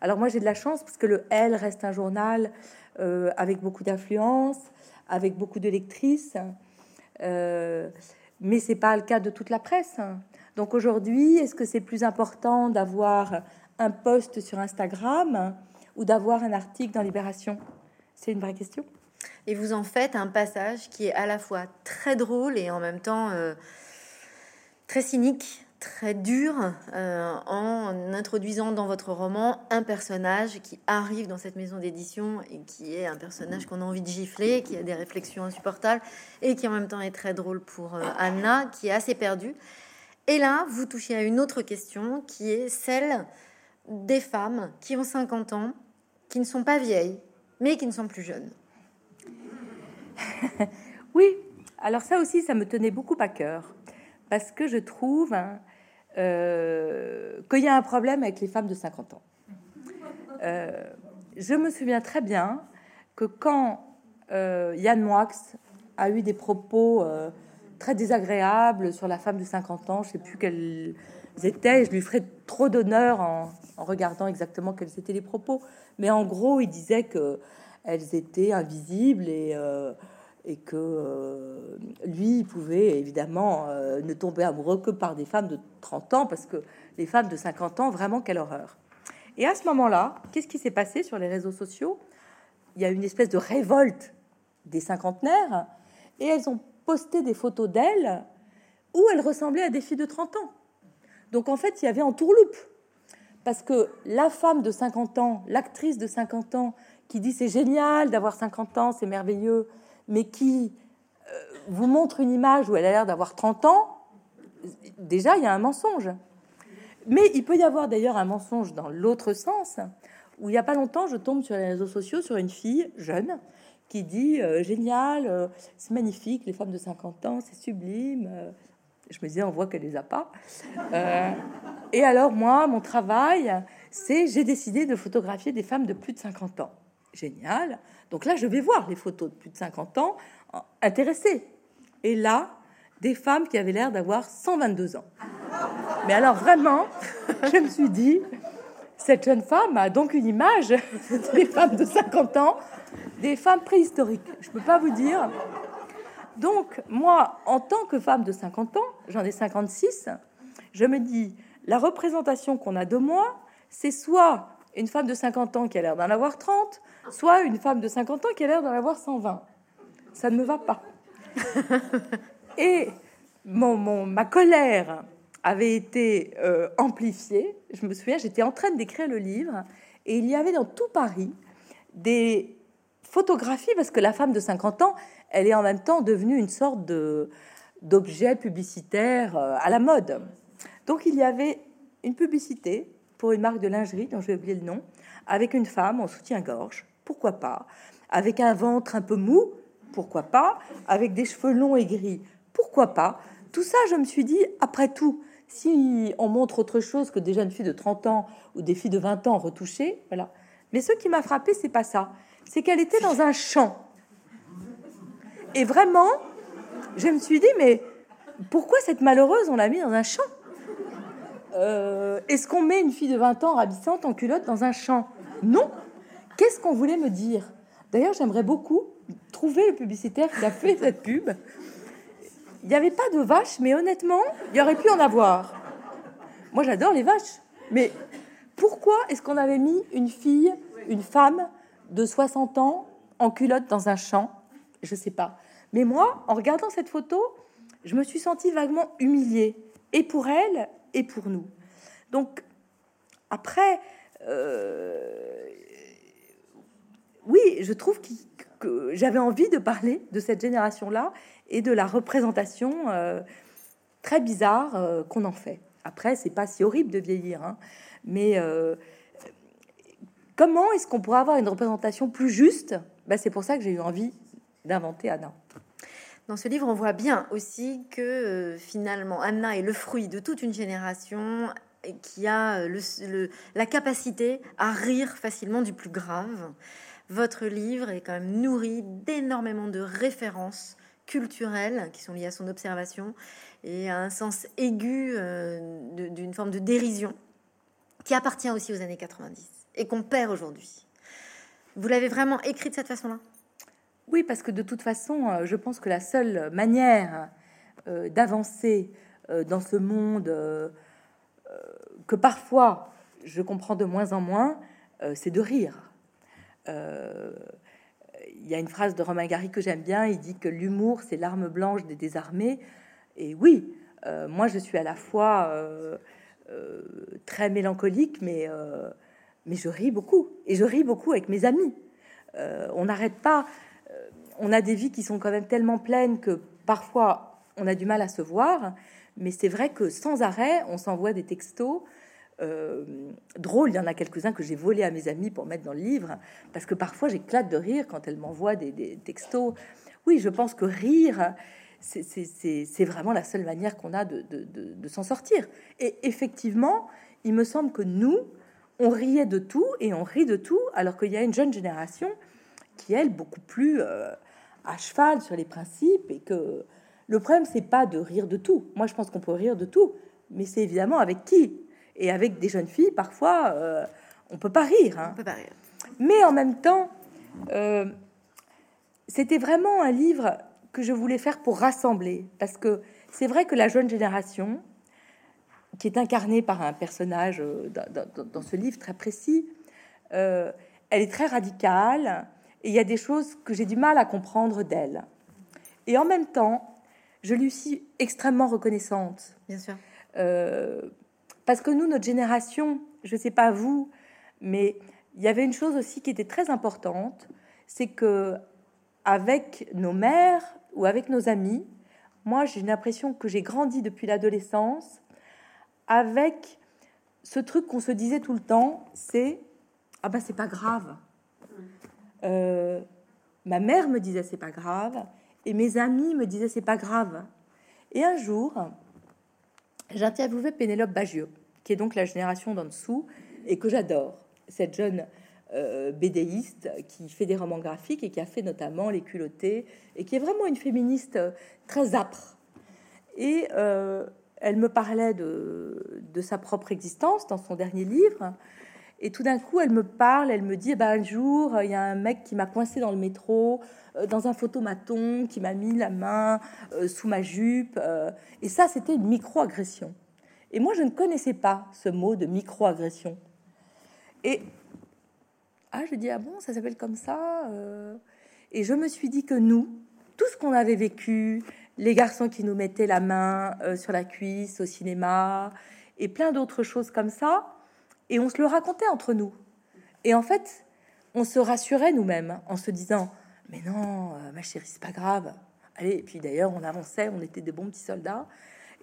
[SPEAKER 2] Alors moi, j'ai de la chance parce que le Elle reste un journal avec beaucoup d'influence, avec beaucoup de lectrices mais c'est pas le cas de toute la presse. Donc aujourd'hui, est-ce que c'est plus important d'avoir un post sur Instagram ou d'avoir un article dans Libération? C'est une vraie question.
[SPEAKER 1] Et vous en faites un passage qui est à la fois très drôle et en même temps euh, très cynique très dur euh, en introduisant dans votre roman un personnage qui arrive dans cette maison d'édition et qui est un personnage qu'on a envie de gifler, qui a des réflexions insupportables et qui en même temps est très drôle pour euh, Anna, qui est assez perdue. Et là, vous touchez à une autre question qui est celle des femmes qui ont 50 ans, qui ne sont pas vieilles, mais qui ne sont plus jeunes. *laughs*
[SPEAKER 2] oui, alors ça aussi, ça me tenait beaucoup à cœur parce que je trouve euh, qu'il y a un problème avec les femmes de 50 ans. Euh, je me souviens très bien que quand euh, Yann Moix a eu des propos très désagréables sur la femme de 50 ans, je sais plus quels étaient, je lui ferai trop d'honneur en, regardant exactement quels étaient les propos, mais en gros, il disait que elles étaient invisibles et et que euh, lui il pouvait évidemment euh, ne tomber amoureux que par des femmes de 30 ans, parce que les femmes de 50 ans, vraiment, quelle horreur. Et à ce moment-là, qu'est-ce qui s'est passé sur les réseaux sociaux? Il y a une espèce de révolte des cinquantenaires, et elles ont posté des photos d'elles où elles ressemblaient à des filles de 30 ans. Donc en fait, il y avait en tourloupe. Parce que la femme de 50 ans, l'actrice de 50 ans, qui dit c'est génial d'avoir 50 ans, c'est merveilleux, mais qui euh, vous montre une image où elle a l'air d'avoir 30 ans, déjà, il y a un mensonge. Mais il peut y avoir d'ailleurs un mensonge dans l'autre sens, où il n'y a pas longtemps, je tombe sur les réseaux sociaux sur une fille jeune qui dit euh, génial, euh, c'est magnifique, les femmes de 50 ans, c'est sublime. je me disais, on voit qu'elle les a pas. et alors moi, mon travail, c'est j'ai décidé de photographier des femmes de plus de 50 ans. Génial. Donc là, je vais voir les photos de plus de 50 ans intéressées. Et là, des femmes qui avaient l'air d'avoir 122 ans. Mais alors vraiment, *laughs* je me suis dit, cette jeune femme a donc une image *laughs* des femmes de 50 ans, des femmes préhistoriques. Je ne peux pas vous dire. Donc, moi, en tant que femme de 50 ans, j'en ai 56, je me dis, la représentation qu'on a de moi, c'est soit une femme de 50 ans qui a l'air d'en avoir 30, soit une femme de 50 ans qui a l'air d'en avoir 120. Ça ne me va pas. *laughs* Et mon, ma colère avait été euh, amplifiée. Je me souviens, j'étais en train d'écrire le livre et il y avait dans tout Paris des photographies parce que la femme de 50 ans, elle est en même temps devenue une sorte d'objet publicitaire euh, à la mode. Donc il y avait une publicité pour une marque de lingerie dont j'ai oublié le nom, avec une femme en soutien-gorge pourquoi pas Avec un ventre un peu mou, pourquoi pas Avec des cheveux longs et gris, pourquoi pas Tout ça, je me suis dit, après tout, si on montre autre chose que des jeunes filles de 30 ans ou des filles de 20 ans retouchées, voilà. Mais ce qui m'a frappé, c'est pas ça. C'est qu'elle était dans un champ. Et vraiment, je me suis dit, mais pourquoi cette malheureuse, on l'a mis dans un champ euh, Est-ce qu'on met une fille de 20 ans ravissante en culotte dans un champ? Non. Qu'est-ce qu'on voulait me dire? D'ailleurs, j'aimerais beaucoup trouver le publicitaire qui a fait cette pub. Il n'y avait pas de vaches, mais honnêtement, il y aurait pu en avoir. Moi, j'adore les vaches. Mais pourquoi est-ce qu'on avait mis une fille, une femme de 60 ans en culotte dans un champ Je sais pas. Mais moi, en regardant cette photo, je me suis sentie vaguement humiliée, et pour elle, et pour nous. Donc, après, euh, oui, je trouve que, j'avais envie de parler de cette génération-là et de la représentation euh, très bizarre euh, qu'on en fait. Après, c'est pas si horrible de vieillir, hein, mais comment est-ce qu'on pourrait avoir une représentation plus juste ben, C'est pour ça que j'ai eu envie d'inventer Anna.
[SPEAKER 1] Dans ce livre, on voit bien aussi que euh, finalement Anna est le fruit de toute une génération qui a euh, la capacité à rire facilement du plus grave. Votre livre est quand même nourri d'énormément de références culturelles qui sont liées à son observation et à un sens aigu euh, d'une forme de dérision qui appartient aussi aux années 90 et qu'on perd aujourd'hui. Vous l'avez vraiment écrit de cette façon-là?
[SPEAKER 2] Oui, parce que de toute façon, euh, je pense que la seule manière euh, d'avancer euh, dans ce monde que parfois je comprends de moins en moins, c'est de rire. Il y a une phrase de Romain Gary que j'aime bien, il dit que l'humour, c'est l'arme blanche des désarmés. Et oui, moi je suis à la fois très mélancolique, mais, mais je ris beaucoup. Et je ris beaucoup avec mes amis. on n'arrête pas on a des vies qui sont quand même tellement pleines que parfois on a du mal à se voir, mais c'est vrai que sans arrêt, on s'envoie des textos. Euh, drôles, il y en a quelques-uns que j'ai volés à mes amis pour mettre dans le livre, parce que parfois j'éclate de rire quand elles m'envoient des, textos. Oui, je pense que rire, c'est vraiment la seule manière qu'on a de s'en sortir. Et effectivement, il me semble que nous, on riait de tout et on rit de tout, alors qu'il y a une jeune génération qui, elle, beaucoup plus euh, à cheval sur les principes et que le problème, c'est pas de rire de tout. Moi, je pense qu'on peut rire de tout, mais c'est évidemment avec qui? Et avec des jeunes filles, parfois, euh, on peut pas rire. Hein.
[SPEAKER 1] peut pas rire.
[SPEAKER 2] Mais en même temps, euh, c'était vraiment un livre que je voulais faire pour rassembler, parce que c'est vrai que la jeune génération, qui est incarnée par un personnage dans, dans ce livre très précis, elle est très radicale, et il y a des choses que j'ai du mal à comprendre d'elle. Et en même temps, je lui suis extrêmement reconnaissante.
[SPEAKER 1] Bien sûr.
[SPEAKER 2] Euh, parce que nous, notre génération, je ne sais pas vous, mais il y avait une chose aussi qui était très importante, c'est que avec nos mères ou avec nos amis, moi j'ai l'impression que j'ai grandi depuis l'adolescence avec ce truc qu'on se disait tout le temps, c'est ah ben c'est pas grave, euh, ma mère me disait c'est pas grave et mes amis me disaient c'est pas grave. Et un jour, j'interviewais Pénélope Baggio, qui est donc la génération d'en dessous et que j'adore. Cette jeune euh, bédéiste qui fait des romans graphiques et qui a fait notamment Les culottés et qui est vraiment une féministe très âpre. Et euh, elle me parlait de, sa propre existence dans son dernier livre et tout d'un coup, elle me parle, elle me dit, eh ben, un jour, il y a un mec qui m'a coincé dans le métro, euh, dans un photomaton, qui m'a mis la main euh, sous ma jupe. Euh, et ça, c'était une micro-agression. Et moi, je ne connaissais pas ce mot de micro-agression. Et ah, je dis, ah bon, ça s'appelle comme ça Et je me suis dit que nous, tout ce qu'on avait vécu, les garçons qui nous mettaient la main sur la cuisse au cinéma, et plein d'autres choses comme ça, et on se le racontait entre nous. Et en fait, on se rassurait nous-mêmes en se disant Mais non, euh, ma chérie, c'est pas grave. Allez, et puis d'ailleurs, on avançait, on était des bons petits soldats.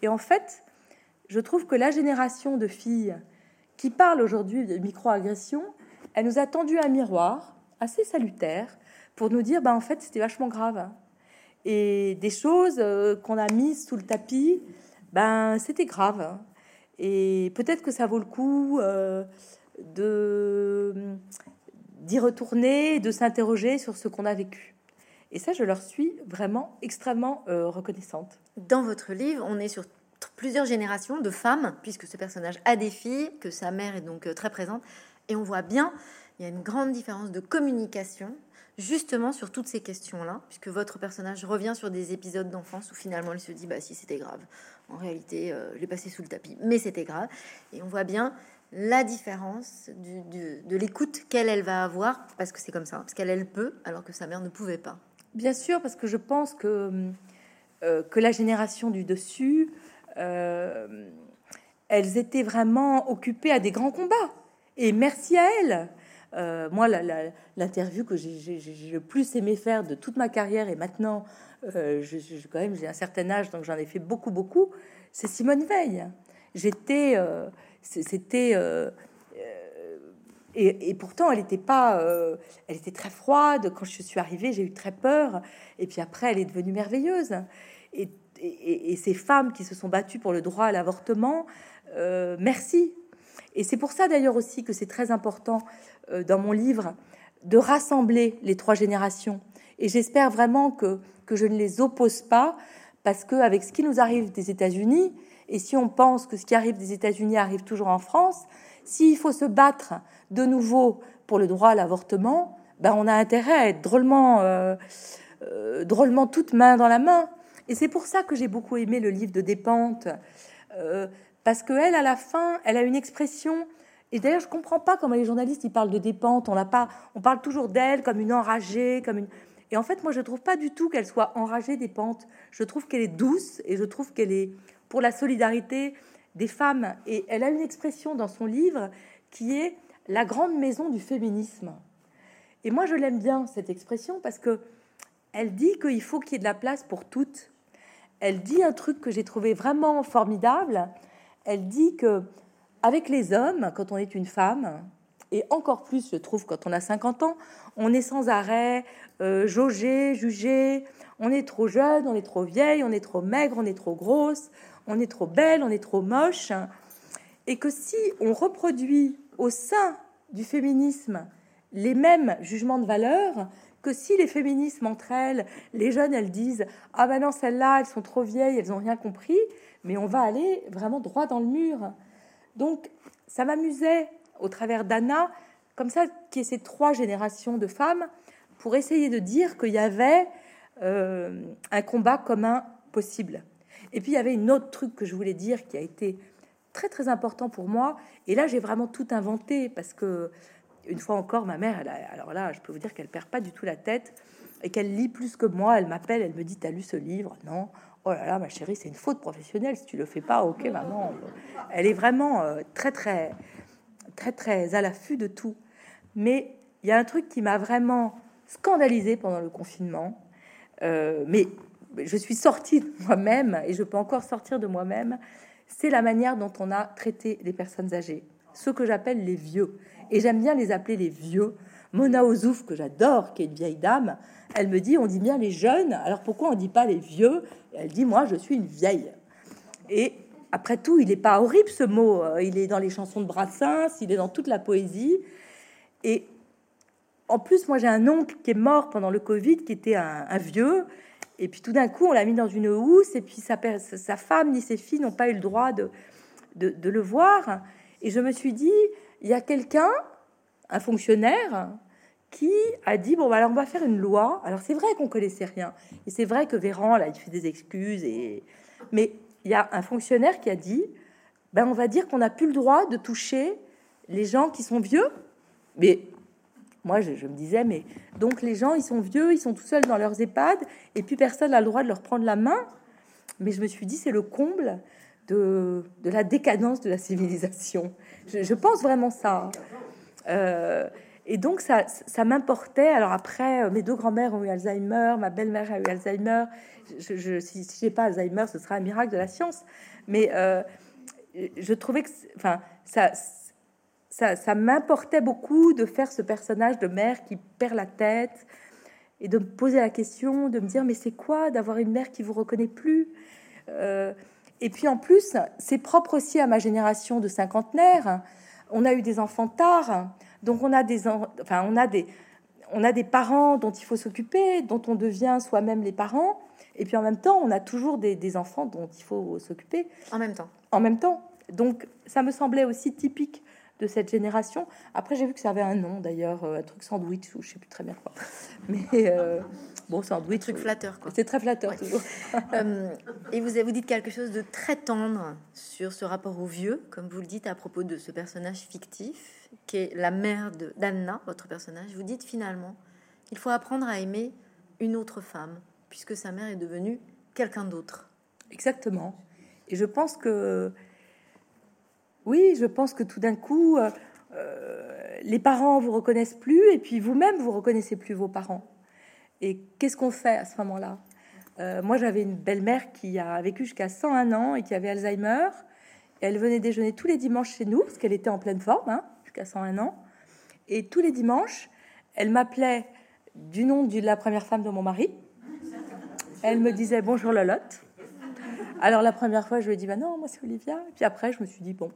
[SPEAKER 2] Et en fait, je trouve que la génération de filles qui parlent aujourd'hui de micro-agression, elle nous a tendu un miroir, assez salutaire pour nous dire, bah, en fait, c'était vachement grave. Et des choses euh, qu'on a mises sous le tapis, ben, c'était grave. Et peut-être que ça vaut le coup euh, de d'y retourner, de s'interroger sur ce qu'on a vécu. Et ça, je leur suis vraiment extrêmement euh, reconnaissante.
[SPEAKER 1] Dans votre livre, on est sur plusieurs générations de femmes, puisque ce personnage a des filles, que sa mère est donc très présente, et on voit bien, il y a une grande différence de communication justement sur toutes ces questions-là, puisque votre personnage revient sur des épisodes d'enfance où finalement il se dit bah si c'était grave, en réalité euh, je passé sous le tapis, mais c'était grave, et on voit bien la différence de l'écoute qu'elle elle va avoir parce que c'est comme ça, parce qu'elle elle peut alors que sa mère ne pouvait pas.
[SPEAKER 2] Bien sûr, parce que je pense que euh, que la génération du dessus, euh, elles étaient vraiment occupées à des grands combats, et merci à elles. Euh, moi, l'interview que j'ai le plus aimé faire de toute ma carrière, et maintenant, euh, quand même, j'ai un certain âge, donc j'en ai fait beaucoup, beaucoup, c'est Simone Veil. J'étais, euh, c'était, et, pourtant, elle n'était pas, elle était très froide. Quand je suis arrivée, j'ai eu très peur, et puis après, elle est devenue merveilleuse. Et, ces femmes qui se sont battues pour le droit à l'avortement, merci. Et c'est pour ça d'ailleurs aussi que c'est très important dans mon livre de rassembler les trois générations. Et j'espère vraiment que, que je ne les oppose pas, parce qu'avec ce qui nous arrive des États-Unis, et si on pense que ce qui arrive des États-Unis arrive toujours en France, s'il faut se battre de nouveau pour le droit à l'avortement, ben on a intérêt à être drôlement, euh, euh, drôlement toute main dans la main. Et c'est pour ça que j'ai beaucoup aimé le livre de Despentes, parce que elle, à la fin, elle a une expression et d'ailleurs, je comprends pas comment les journalistes ils parlent de dépente. On pas, on parle toujours d'elle comme une enragée, comme une. Et en fait, moi, je trouve pas du tout qu'elle soit enragée dépente. Je trouve qu'elle est douce et je trouve qu'elle est pour la solidarité des femmes. Et elle a une expression dans son livre qui est la grande maison du féminisme. Et moi, je l'aime bien cette expression parce que elle dit qu'il faut qu'il y ait de la place pour toutes. Elle dit un truc que j'ai trouvé vraiment formidable. Elle dit que avec les hommes, quand on est une femme, et encore plus, je trouve, quand on a 50 ans, on est sans arrêt euh, jaugé, jugé. On est trop jeune, on est trop vieille, on est trop maigre, on est trop grosse, on est trop belle, on est trop moche. Et que si on reproduit au sein du féminisme les mêmes jugements de valeur, que si les féminismes entre elles, les jeunes, elles disent Ah ben non, celles-là, elles sont trop vieilles, elles n'ont rien compris, mais on va aller vraiment droit dans le mur. Donc, ça m'amusait au travers d'Anna, comme ça, qui est ces trois générations de femmes, pour essayer de dire qu'il y avait euh, un combat commun possible. Et puis, il y avait une autre truc que je voulais dire qui a été très très important pour moi. Et là, j'ai vraiment tout inventé parce que, une fois encore, ma mère, alors là, je peux vous dire qu'elle perd pas du tout la tête et qu'elle lit plus que moi. Elle m'appelle, elle me dit T'as lu ce livre? Non. Oh là là, ma chérie, c'est une faute professionnelle. Si tu le fais pas, ok, maman. Elle est vraiment euh, très, très, très, très à l'affût de tout. Mais il y a un truc qui m'a vraiment scandalisée pendant le confinement. Euh, mais je suis sortie de moi-même et je peux encore sortir de moi-même. C'est la manière dont on a traité les personnes âgées, ce que j'appelle les vieux. Et j'aime bien les appeler les vieux. Mona Ozouf, que j'adore, qui est une vieille dame, elle me dit on dit bien les jeunes, alors pourquoi on dit pas les vieux? Elle dit moi je suis une vieille. Et après tout, il n'est pas horrible ce mot. Euh, il est dans les chansons de Brassens, il est dans toute la poésie. Et en plus, moi j'ai un oncle qui est mort pendant le Covid, qui était un, vieux. Et puis tout d'un coup, on l'a mis dans une housse, et puis sa, femme ni ses filles n'ont pas eu le droit de le voir. Et je me suis dit, il y a quelqu'un, un fonctionnaire, qui a dit bon alors on va faire une loi. Alors c'est vrai qu'on connaissait rien et c'est vrai que Véran là il fait des excuses et mais il y a un fonctionnaire qui a dit ben on va dire qu'on n'a plus le droit de toucher les gens qui sont vieux. Mais moi je, me disais mais donc les gens ils sont vieux, ils sont tout seuls dans leurs EHPAD et puis personne n'a le droit de leur prendre la main. Mais je me suis dit c'est le comble de, de, la décadence de la civilisation. Je, pense vraiment ça. Euh, et donc, ça, ça m'importait. Alors après, euh, mes deux grands-mères ont eu Alzheimer, ma belle-mère a eu Alzheimer. Je, je si, j'ai pas Alzheimer, ce sera un miracle de la science. Mais euh, je trouvais que, enfin, ça, ça, ça m'importait beaucoup de faire ce personnage de mère qui perd la tête et de me poser la question, de me dire mais c'est quoi d'avoir une mère qui vous reconnaît plus? Et puis en plus, c'est propre aussi à ma génération de cinquantenaires. On a eu des enfants tard, donc on a des, enfin on a des, on a des parents dont il faut s'occuper, dont on devient soi-même les parents. Et puis en même temps, on a toujours des, des enfants dont il faut s'occuper.
[SPEAKER 1] En même temps.
[SPEAKER 2] En même temps. Donc ça me semblait aussi typique de cette génération. Après, j'ai vu que ça avait un nom d'ailleurs, euh, un truc sandwich ou je sais plus très bien quoi. Mais euh, bon, sandwich.
[SPEAKER 1] Truc flatteur quoi.
[SPEAKER 2] C'est très flatteur toujours. *laughs*
[SPEAKER 1] Euh, et vous, vous dites quelque chose de très tendre sur ce rapport au vieux, comme vous le dites à propos de ce personnage fictif qui est la mère d'Anna, votre personnage. Vous dites finalement, il faut apprendre à aimer une autre femme puisque sa mère est devenue quelqu'un d'autre.
[SPEAKER 2] Exactement. Et je pense que oui, je pense que tout d'un coup, euh, euh, les parents vous reconnaissent plus, et puis vous-même vous reconnaissez plus vos parents. Et qu'est-ce qu'on fait à ce moment-là? Euh, Moi, j'avais une belle-mère qui a vécu jusqu'à 101 ans et qui avait Alzheimer. elle venait déjeuner tous les dimanches chez nous, parce qu'elle était en pleine forme, hein, jusqu'à 101 ans. Et tous les dimanches, elle m'appelait du nom de la première femme de mon mari. Elle me disait bonjour Lolotte. Alors la première fois, je lui ai dit bah non, moi c'est Olivia. Et puis après, je me suis dit bon,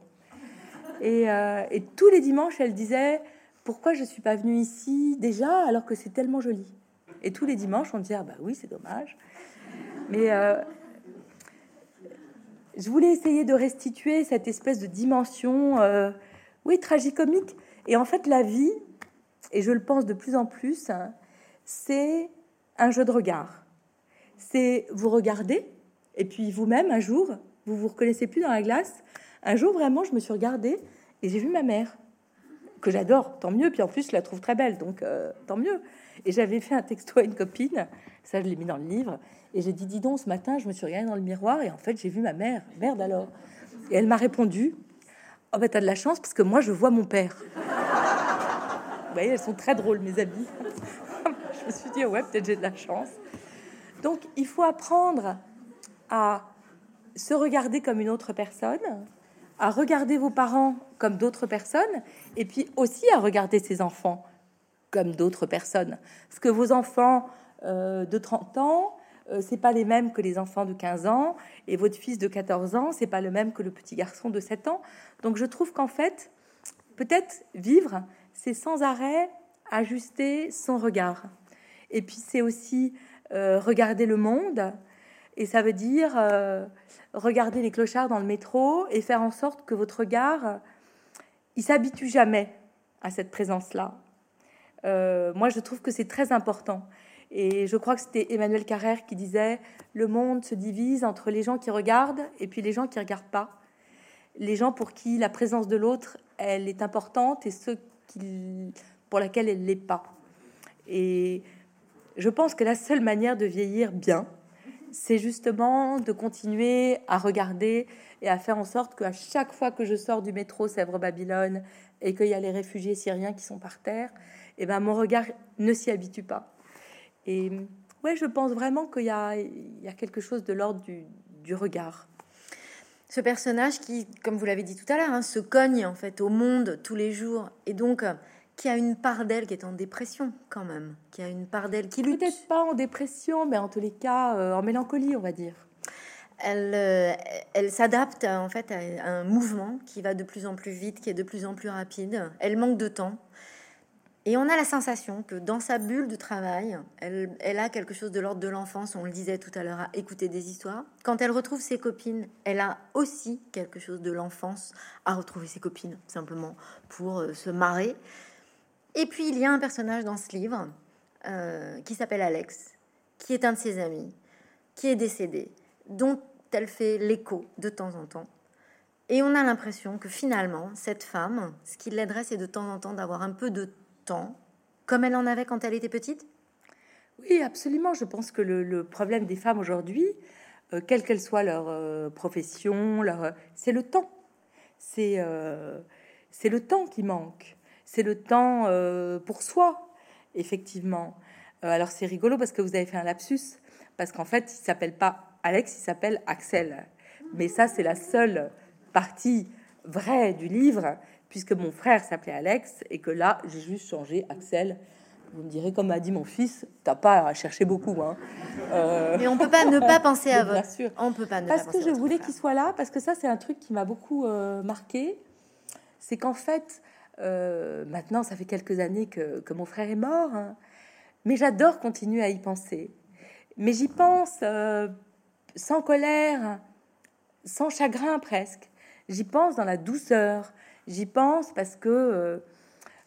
[SPEAKER 2] euh, et, tous les dimanches, elle disait Pourquoi je suis pas venue ici déjà alors que c'est tellement joli? Et tous les dimanches, on disait ah, Bah oui, c'est dommage. Mais euh, je voulais essayer de restituer cette espèce de dimension, euh, oui, tragicomique. Et en fait, la vie, et je le pense de plus en plus, c'est un jeu de regard. C'est vous regarder, et puis vous-même, un jour, vous vous reconnaissez plus dans la glace, un jour, vraiment, je me suis regardée et j'ai vu ma mère, que j'adore, tant mieux. Puis en plus, je la trouve très belle, donc euh, tant mieux. Et j'avais fait un texto à une copine, ça je l'ai mis dans le livre, et j'ai dit, dis donc, ce matin, je me suis regardée dans le miroir et en fait, j'ai vu ma mère. Merde alors. Et elle m'a répondu, oh ben t'as de la chance parce que moi, je vois mon père. Vous voyez, elles sont très drôles, mes amis. *laughs* je me suis dit, ouais, peut-être j'ai de la chance. Donc, il faut apprendre à se regarder comme une autre personne, à regarder vos parents comme d'autres personnes et puis aussi à regarder ses enfants comme d'autres personnes. Parce que vos enfants euh, de 30 ans, euh, c'est pas les mêmes que les enfants de 15 ans et votre fils de 14 ans, c'est pas le même que le petit garçon de 7 ans. Donc je trouve qu'en fait, peut-être vivre, c'est sans arrêt ajuster son regard. Et puis c'est aussi euh, regarder le monde et ça veut dire regarder les clochards dans le métro et faire en sorte que votre regard, il s'habitue jamais à cette présence-là. Euh, moi, je trouve que c'est très important. Et je crois que c'était Emmanuel Carrère qui disait le monde se divise entre les gens qui regardent et puis les gens qui regardent pas. Les gens pour qui la présence de l'autre, elle est importante et ceux pour laquelle elle l'est pas. Et je pense que la seule manière de vieillir bien, c'est justement de continuer à regarder et à faire en sorte qu'à chaque fois que je sors du métro Sèvres-Babylone et qu'il y a les réfugiés syriens qui sont par terre, eh ben mon regard ne s'y habitue pas. Et ouais, je pense vraiment qu'il y, a, quelque chose de l'ordre du, regard.
[SPEAKER 1] Ce personnage qui, comme vous l'avez dit tout à l'heure, hein, se cogne en fait au monde tous les jours et donc qui a une part d'elle qui est en dépression quand même, qui a une part d'elle qui lutte.
[SPEAKER 2] Peut-être pas en dépression, mais en tous les cas euh, en mélancolie, on va dire.
[SPEAKER 1] Elle, euh, elle s'adapte en fait à un mouvement qui va de plus en plus vite, qui est de plus en plus rapide. Elle manque de temps. Et on a la sensation que dans sa bulle de travail, elle, a quelque chose de l'ordre de l'enfance, on le disait tout à l'heure, à écouter des histoires. Quand elle retrouve ses copines, elle a aussi quelque chose de l'enfance à retrouver ses copines, simplement pour euh, se marrer. Et puis il y a un personnage dans ce livre euh, qui s'appelle Alex, qui est un de ses amis, qui est décédé, dont elle fait l'écho de temps en temps. Et on a l'impression que finalement, cette femme, ce qui l'aiderait, c'est de temps en temps d'avoir un peu de comme elle en avait quand elle était petite?
[SPEAKER 2] Oui, absolument. Je pense que le, problème des femmes aujourd'hui, euh, quelle qu'elle soit leur euh, profession, leur, c'est le temps. C'est c'est le temps qui manque c'est le temps euh, pour soi, effectivement. Euh, alors c'est rigolo parce que vous avez fait un lapsus, parce qu'en fait, il s'appelle pas Alex, il s'appelle Axel. Mais ça, c'est la seule partie vraie du livre, puisque mon frère s'appelait Alex et que là, j'ai juste changé Axel. Vous me direz, comme a dit mon fils, t'as pas à chercher beaucoup. Hein.
[SPEAKER 1] Euh, Mais on peut pas ne pas penser à *laughs* votre.
[SPEAKER 2] sûr.
[SPEAKER 1] On peut pas ne
[SPEAKER 2] parce
[SPEAKER 1] pas
[SPEAKER 2] que je voulais qu'il soit là, parce que ça, c'est un truc qui m'a beaucoup euh, marqué. C'est qu'en fait, euh, maintenant, ça fait quelques années que, que mon frère est mort, hein. mais j'adore continuer à y penser. Mais j'y pense sans colère, sans chagrin presque. J'y pense dans la douceur. J'y pense parce que euh,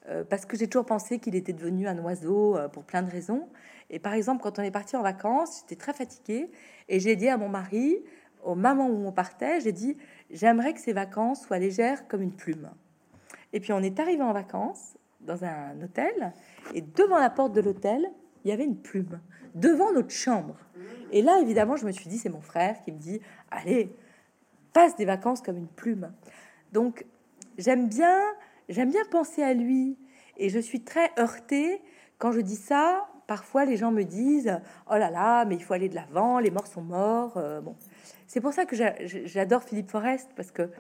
[SPEAKER 2] euh, que j'ai toujours pensé qu'il était devenu un oiseau euh, pour plein de raisons. Et par exemple, quand on est parti en vacances, j'étais très fatiguée et j'ai dit à mon mari, au moment où on partait, j'ai dit j'aimerais que ces vacances soient légères comme une plume. Et puis on est arrivé en vacances dans un hôtel et devant la porte de l'hôtel, il y avait une plume devant notre chambre. Et là, évidemment, je me suis dit c'est mon frère qui me dit allez passe des vacances comme une plume. Donc j'aime bien j'aime bien penser à lui et je suis très heurtée quand je dis ça. Parfois, les gens me disent oh là là, mais il faut aller de l'avant, les morts sont morts. Euh, bon, c'est pour ça que j'a- j'adore Philippe Forest parce que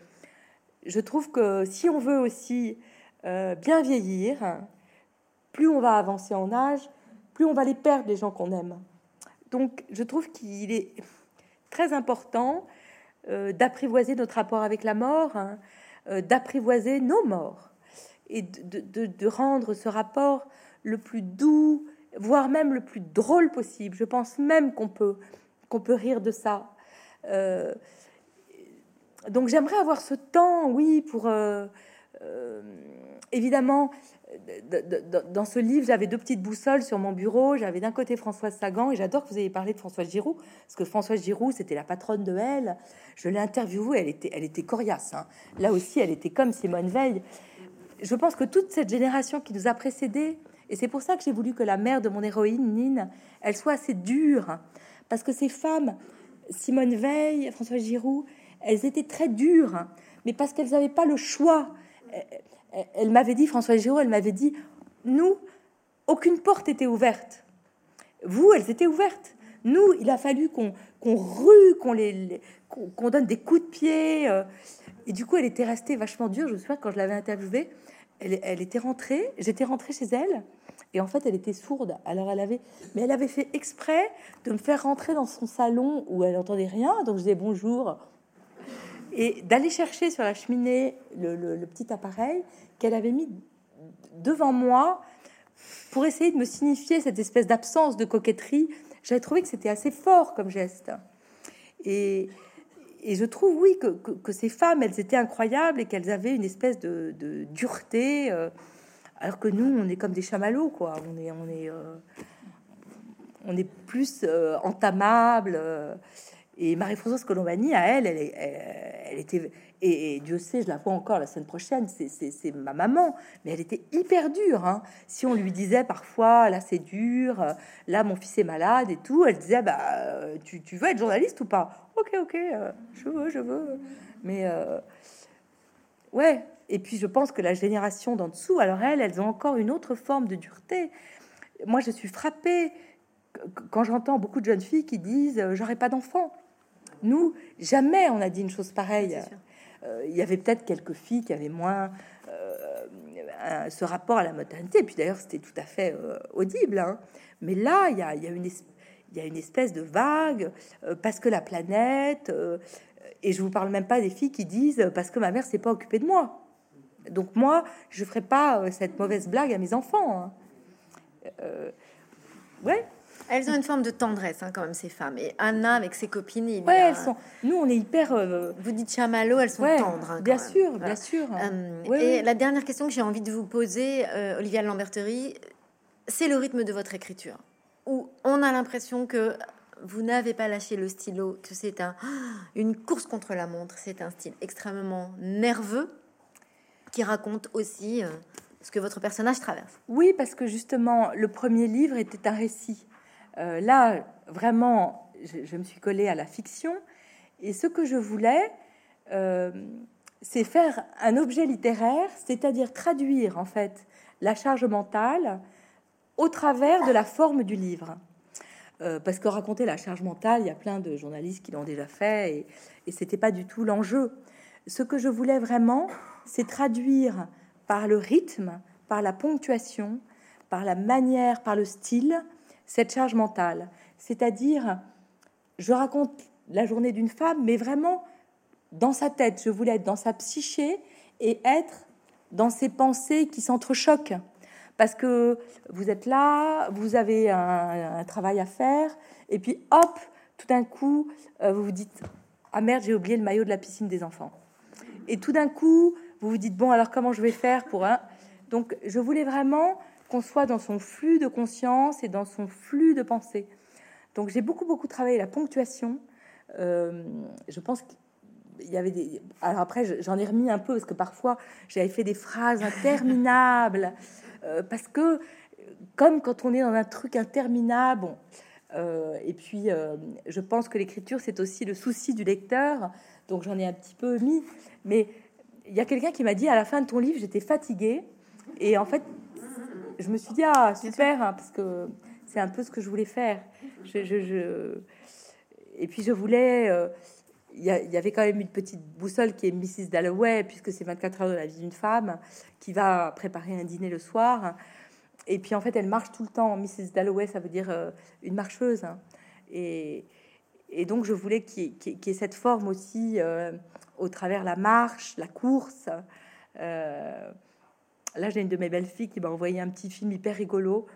[SPEAKER 2] je trouve que si on veut aussi euh, bien vieillir, plus on va avancer en âge, plus on va les perdre, les gens qu'on aime. Donc, je trouve qu'il est très important euh, d'apprivoiser notre rapport avec la mort, hein, d'apprivoiser nos morts et de, de- de rendre ce rapport le plus doux, voire même le plus drôle possible. Je pense même qu'on peut, peut rire de ça. Euh, donc j'aimerais avoir ce temps, oui, pour... euh, euh, évidemment, dans ce livre, j'avais deux petites boussoles sur mon bureau. J'avais d'un côté Françoise Sagan, et j'adore que vous ayez parlé de Françoise Giroud, parce que Françoise Giroud, c'était la patronne de elle. Je l'ai interviewée, elle était, elle était coriace. hein. Là aussi, elle était comme Simone Veil. Je pense que toute cette génération qui nous a précédés, et c'est pour ça que j'ai voulu que la mère de mon héroïne, Nine, elle soit assez dure, parce que ces femmes, Simone Veil, Françoise Giroud, elles étaient très dures, mais parce qu'elles n'avaient pas le choix. Elle, m'avait dit, Françoise Giroud, elle m'avait dit, nous, aucune porte était ouverte. Vous, elles étaient ouvertes. Nous, il a fallu qu'on rue, qu'on donne des coups de pied. euh, et du coup, elle était restée vachement dure. Je me souviens quand je l'avais interviewée, elle, elle était rentrée. J'étais rentrée chez elle. Et en fait, elle était sourde. Alors, elle avait, mais elle avait fait exprès de me faire rentrer dans son salon où elle entendait rien. Donc, je disais bonjour et d'aller chercher sur la cheminée le, petit appareil qu'elle avait mis devant moi pour essayer de me signifier cette espèce d'absence de coquetterie. J'avais trouvé que c'était assez fort comme geste. Et, je trouve, oui, que, ces femmes, elles étaient incroyables et qu'elles avaient une espèce de, dureté, euh, alors que nous, on est comme des chamallows, quoi. On est, on est, euh, on est plus euh, entamable. Et Marie-Françoise Colombani, à elle, elle, était, et, Dieu sait, je la vois encore la semaine prochaine, c'est- ma maman, mais elle était hyper dure. hein. Si on lui disait parfois, là c'est dur, là mon fils est malade et tout, elle disait, bah, euh, tu, veux être journaliste ou pas? Ok, ok, euh, je veux, je veux. Mais euh, ouais, et puis je pense que la génération d'en dessous, alors elles, elles ont encore une autre forme de dureté. Moi, je suis frappée qu- quand j'entends beaucoup de jeunes filles qui disent, j'aurai pas d'enfant. Nous, jamais on a dit une chose pareille. Euh, il y avait peut-être quelques filles qui avaient moins euh, un- ce rapport à la maternité. Puis d'ailleurs, c'était tout à fait euh, audible. hein. Mais là, il y a, il y a une es- il y a une espèce de vague parce que la planète. et je vous parle même pas des filles qui disent parce que ma mère s'est pas occupée de moi. Donc moi, je ferai pas cette mauvaise blague à mes enfants. hein. Ouais,
[SPEAKER 1] Elles ont une forme de tendresse, hein, quand même, ces femmes. Et Anna, avec ses copines, il
[SPEAKER 2] ouais,
[SPEAKER 1] a-
[SPEAKER 2] elles sont. Nous, on est hyper. euh,
[SPEAKER 1] Vous dites chamallow, elles sont
[SPEAKER 2] ouais,
[SPEAKER 1] tendres. hein,
[SPEAKER 2] bien sûr,
[SPEAKER 1] Voilà.
[SPEAKER 2] bien sûr.
[SPEAKER 1] Euh,
[SPEAKER 2] Ouais,
[SPEAKER 1] et la dernière question que j'ai envie de vous poser, euh, Olivia Lamberterie, c'est le rythme de votre écriture. Où on a l'impression que vous n'avez pas lâché le stylo, que c'est un, *gasps* une course contre la montre. C'est un style extrêmement nerveux qui raconte aussi euh, ce que votre personnage traverse.
[SPEAKER 2] Oui, parce que justement, le premier livre était un récit. Euh, là, vraiment, je, me suis collée à la fiction. Et ce que je voulais, euh, c'est faire un objet littéraire, c'est-à-dire traduire en fait la charge mentale au travers de la forme du livre. Euh, parce que raconter la charge mentale, il y a plein de journalistes qui l'ont déjà fait et, et c'était pas du tout l'enjeu. ce que je voulais vraiment, c'est traduire par le rythme, par la ponctuation, par la manière, par le style, cette charge mentale. C'est-à-dire, je raconte la journée d'une femme, mais vraiment dans sa tête. Je voulais être dans sa psyché et être dans ses pensées qui s'entrechoquent. Parce que vous êtes là, vous avez un, travail à faire, et puis hop, tout d'un coup, euh, vous vous dites Ah merde, j'ai oublié le maillot de la piscine des enfants. Et tout d'un coup, vous vous dites Bon, alors comment je vais faire pour un? Donc, je voulais vraiment qu'on soit dans son flux de conscience et dans son flux de pensée. Donc, j'ai beaucoup, beaucoup travaillé la ponctuation. Euh, je pense qu'il y avait des. Alors après, j'en ai remis un peu parce que parfois j'avais fait des phrases interminables. *laughs* Euh, parce que, comme quand on est dans un truc interminable, bon, euh, et puis euh, je pense que l'écriture, c'est aussi le souci du lecteur, donc j'en ai un petit peu mis. Mais il y a quelqu'un qui m'a dit à la fin de ton livre, j'étais fatiguée, et en fait, je me suis dit, ah, super, hein, parce que c'est un peu ce que je voulais faire. Je, je, Et puis je voulais il y, avait quand même une petite boussole qui est Mrs. Dalloway, puisque c'est 24 heures de la vie d'une femme qui va préparer un dîner le soir. Et puis en fait, elle marche tout le temps. Mrs. Dalloway, ça veut dire euh, une marcheuse. Et, et, donc, je voulais qu'il y, ait cette forme aussi euh, au travers la marche, la course. Euh, là, j'ai une de mes belles filles qui m'a envoyé un petit film hyper rigolo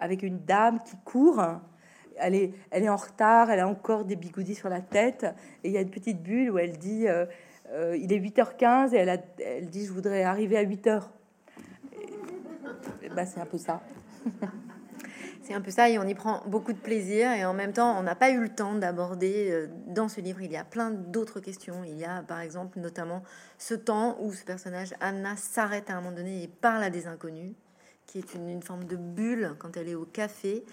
[SPEAKER 2] avec une dame qui court elle est, elle est en retard, elle a encore des bigoudis sur la tête. Et il y a une petite bulle où elle dit euh, euh, il est 8h15 et elle, dit je voudrais arriver à 8h. bah, c'est un peu ça. *laughs*
[SPEAKER 1] c'est un peu ça et on y prend beaucoup de plaisir et en même temps on n'a pas eu le temps d'aborder euh, dans ce livre il y a plein d'autres questions il y a par exemple notamment ce temps où ce personnage Anna s'arrête à un moment donné et parle à des inconnus qui est une, une forme de bulle quand elle est au café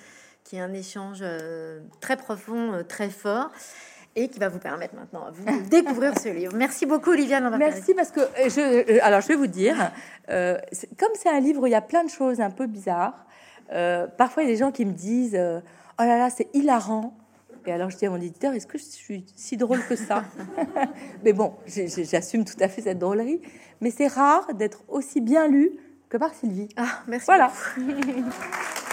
[SPEAKER 1] qui est un échange euh, très profond, euh, très fort et qui va vous permettre maintenant de *laughs* découvrir ce livre. Merci beaucoup, Olivia.
[SPEAKER 2] Merci parce que je, alors je vais vous dire, comme c'est un livre où il y a plein de choses un peu bizarres. Parfois, il y a des gens qui me disent, oh là là, c'est hilarant. Et alors je dis à mon éditeur, est-ce que je suis si drôle que ça *laughs* Mais bon, j'assume tout à fait cette drôlerie. Mais c'est rare d'être aussi bien lu que par Sylvie.
[SPEAKER 1] Ah, merci.
[SPEAKER 2] Voilà. *laughs*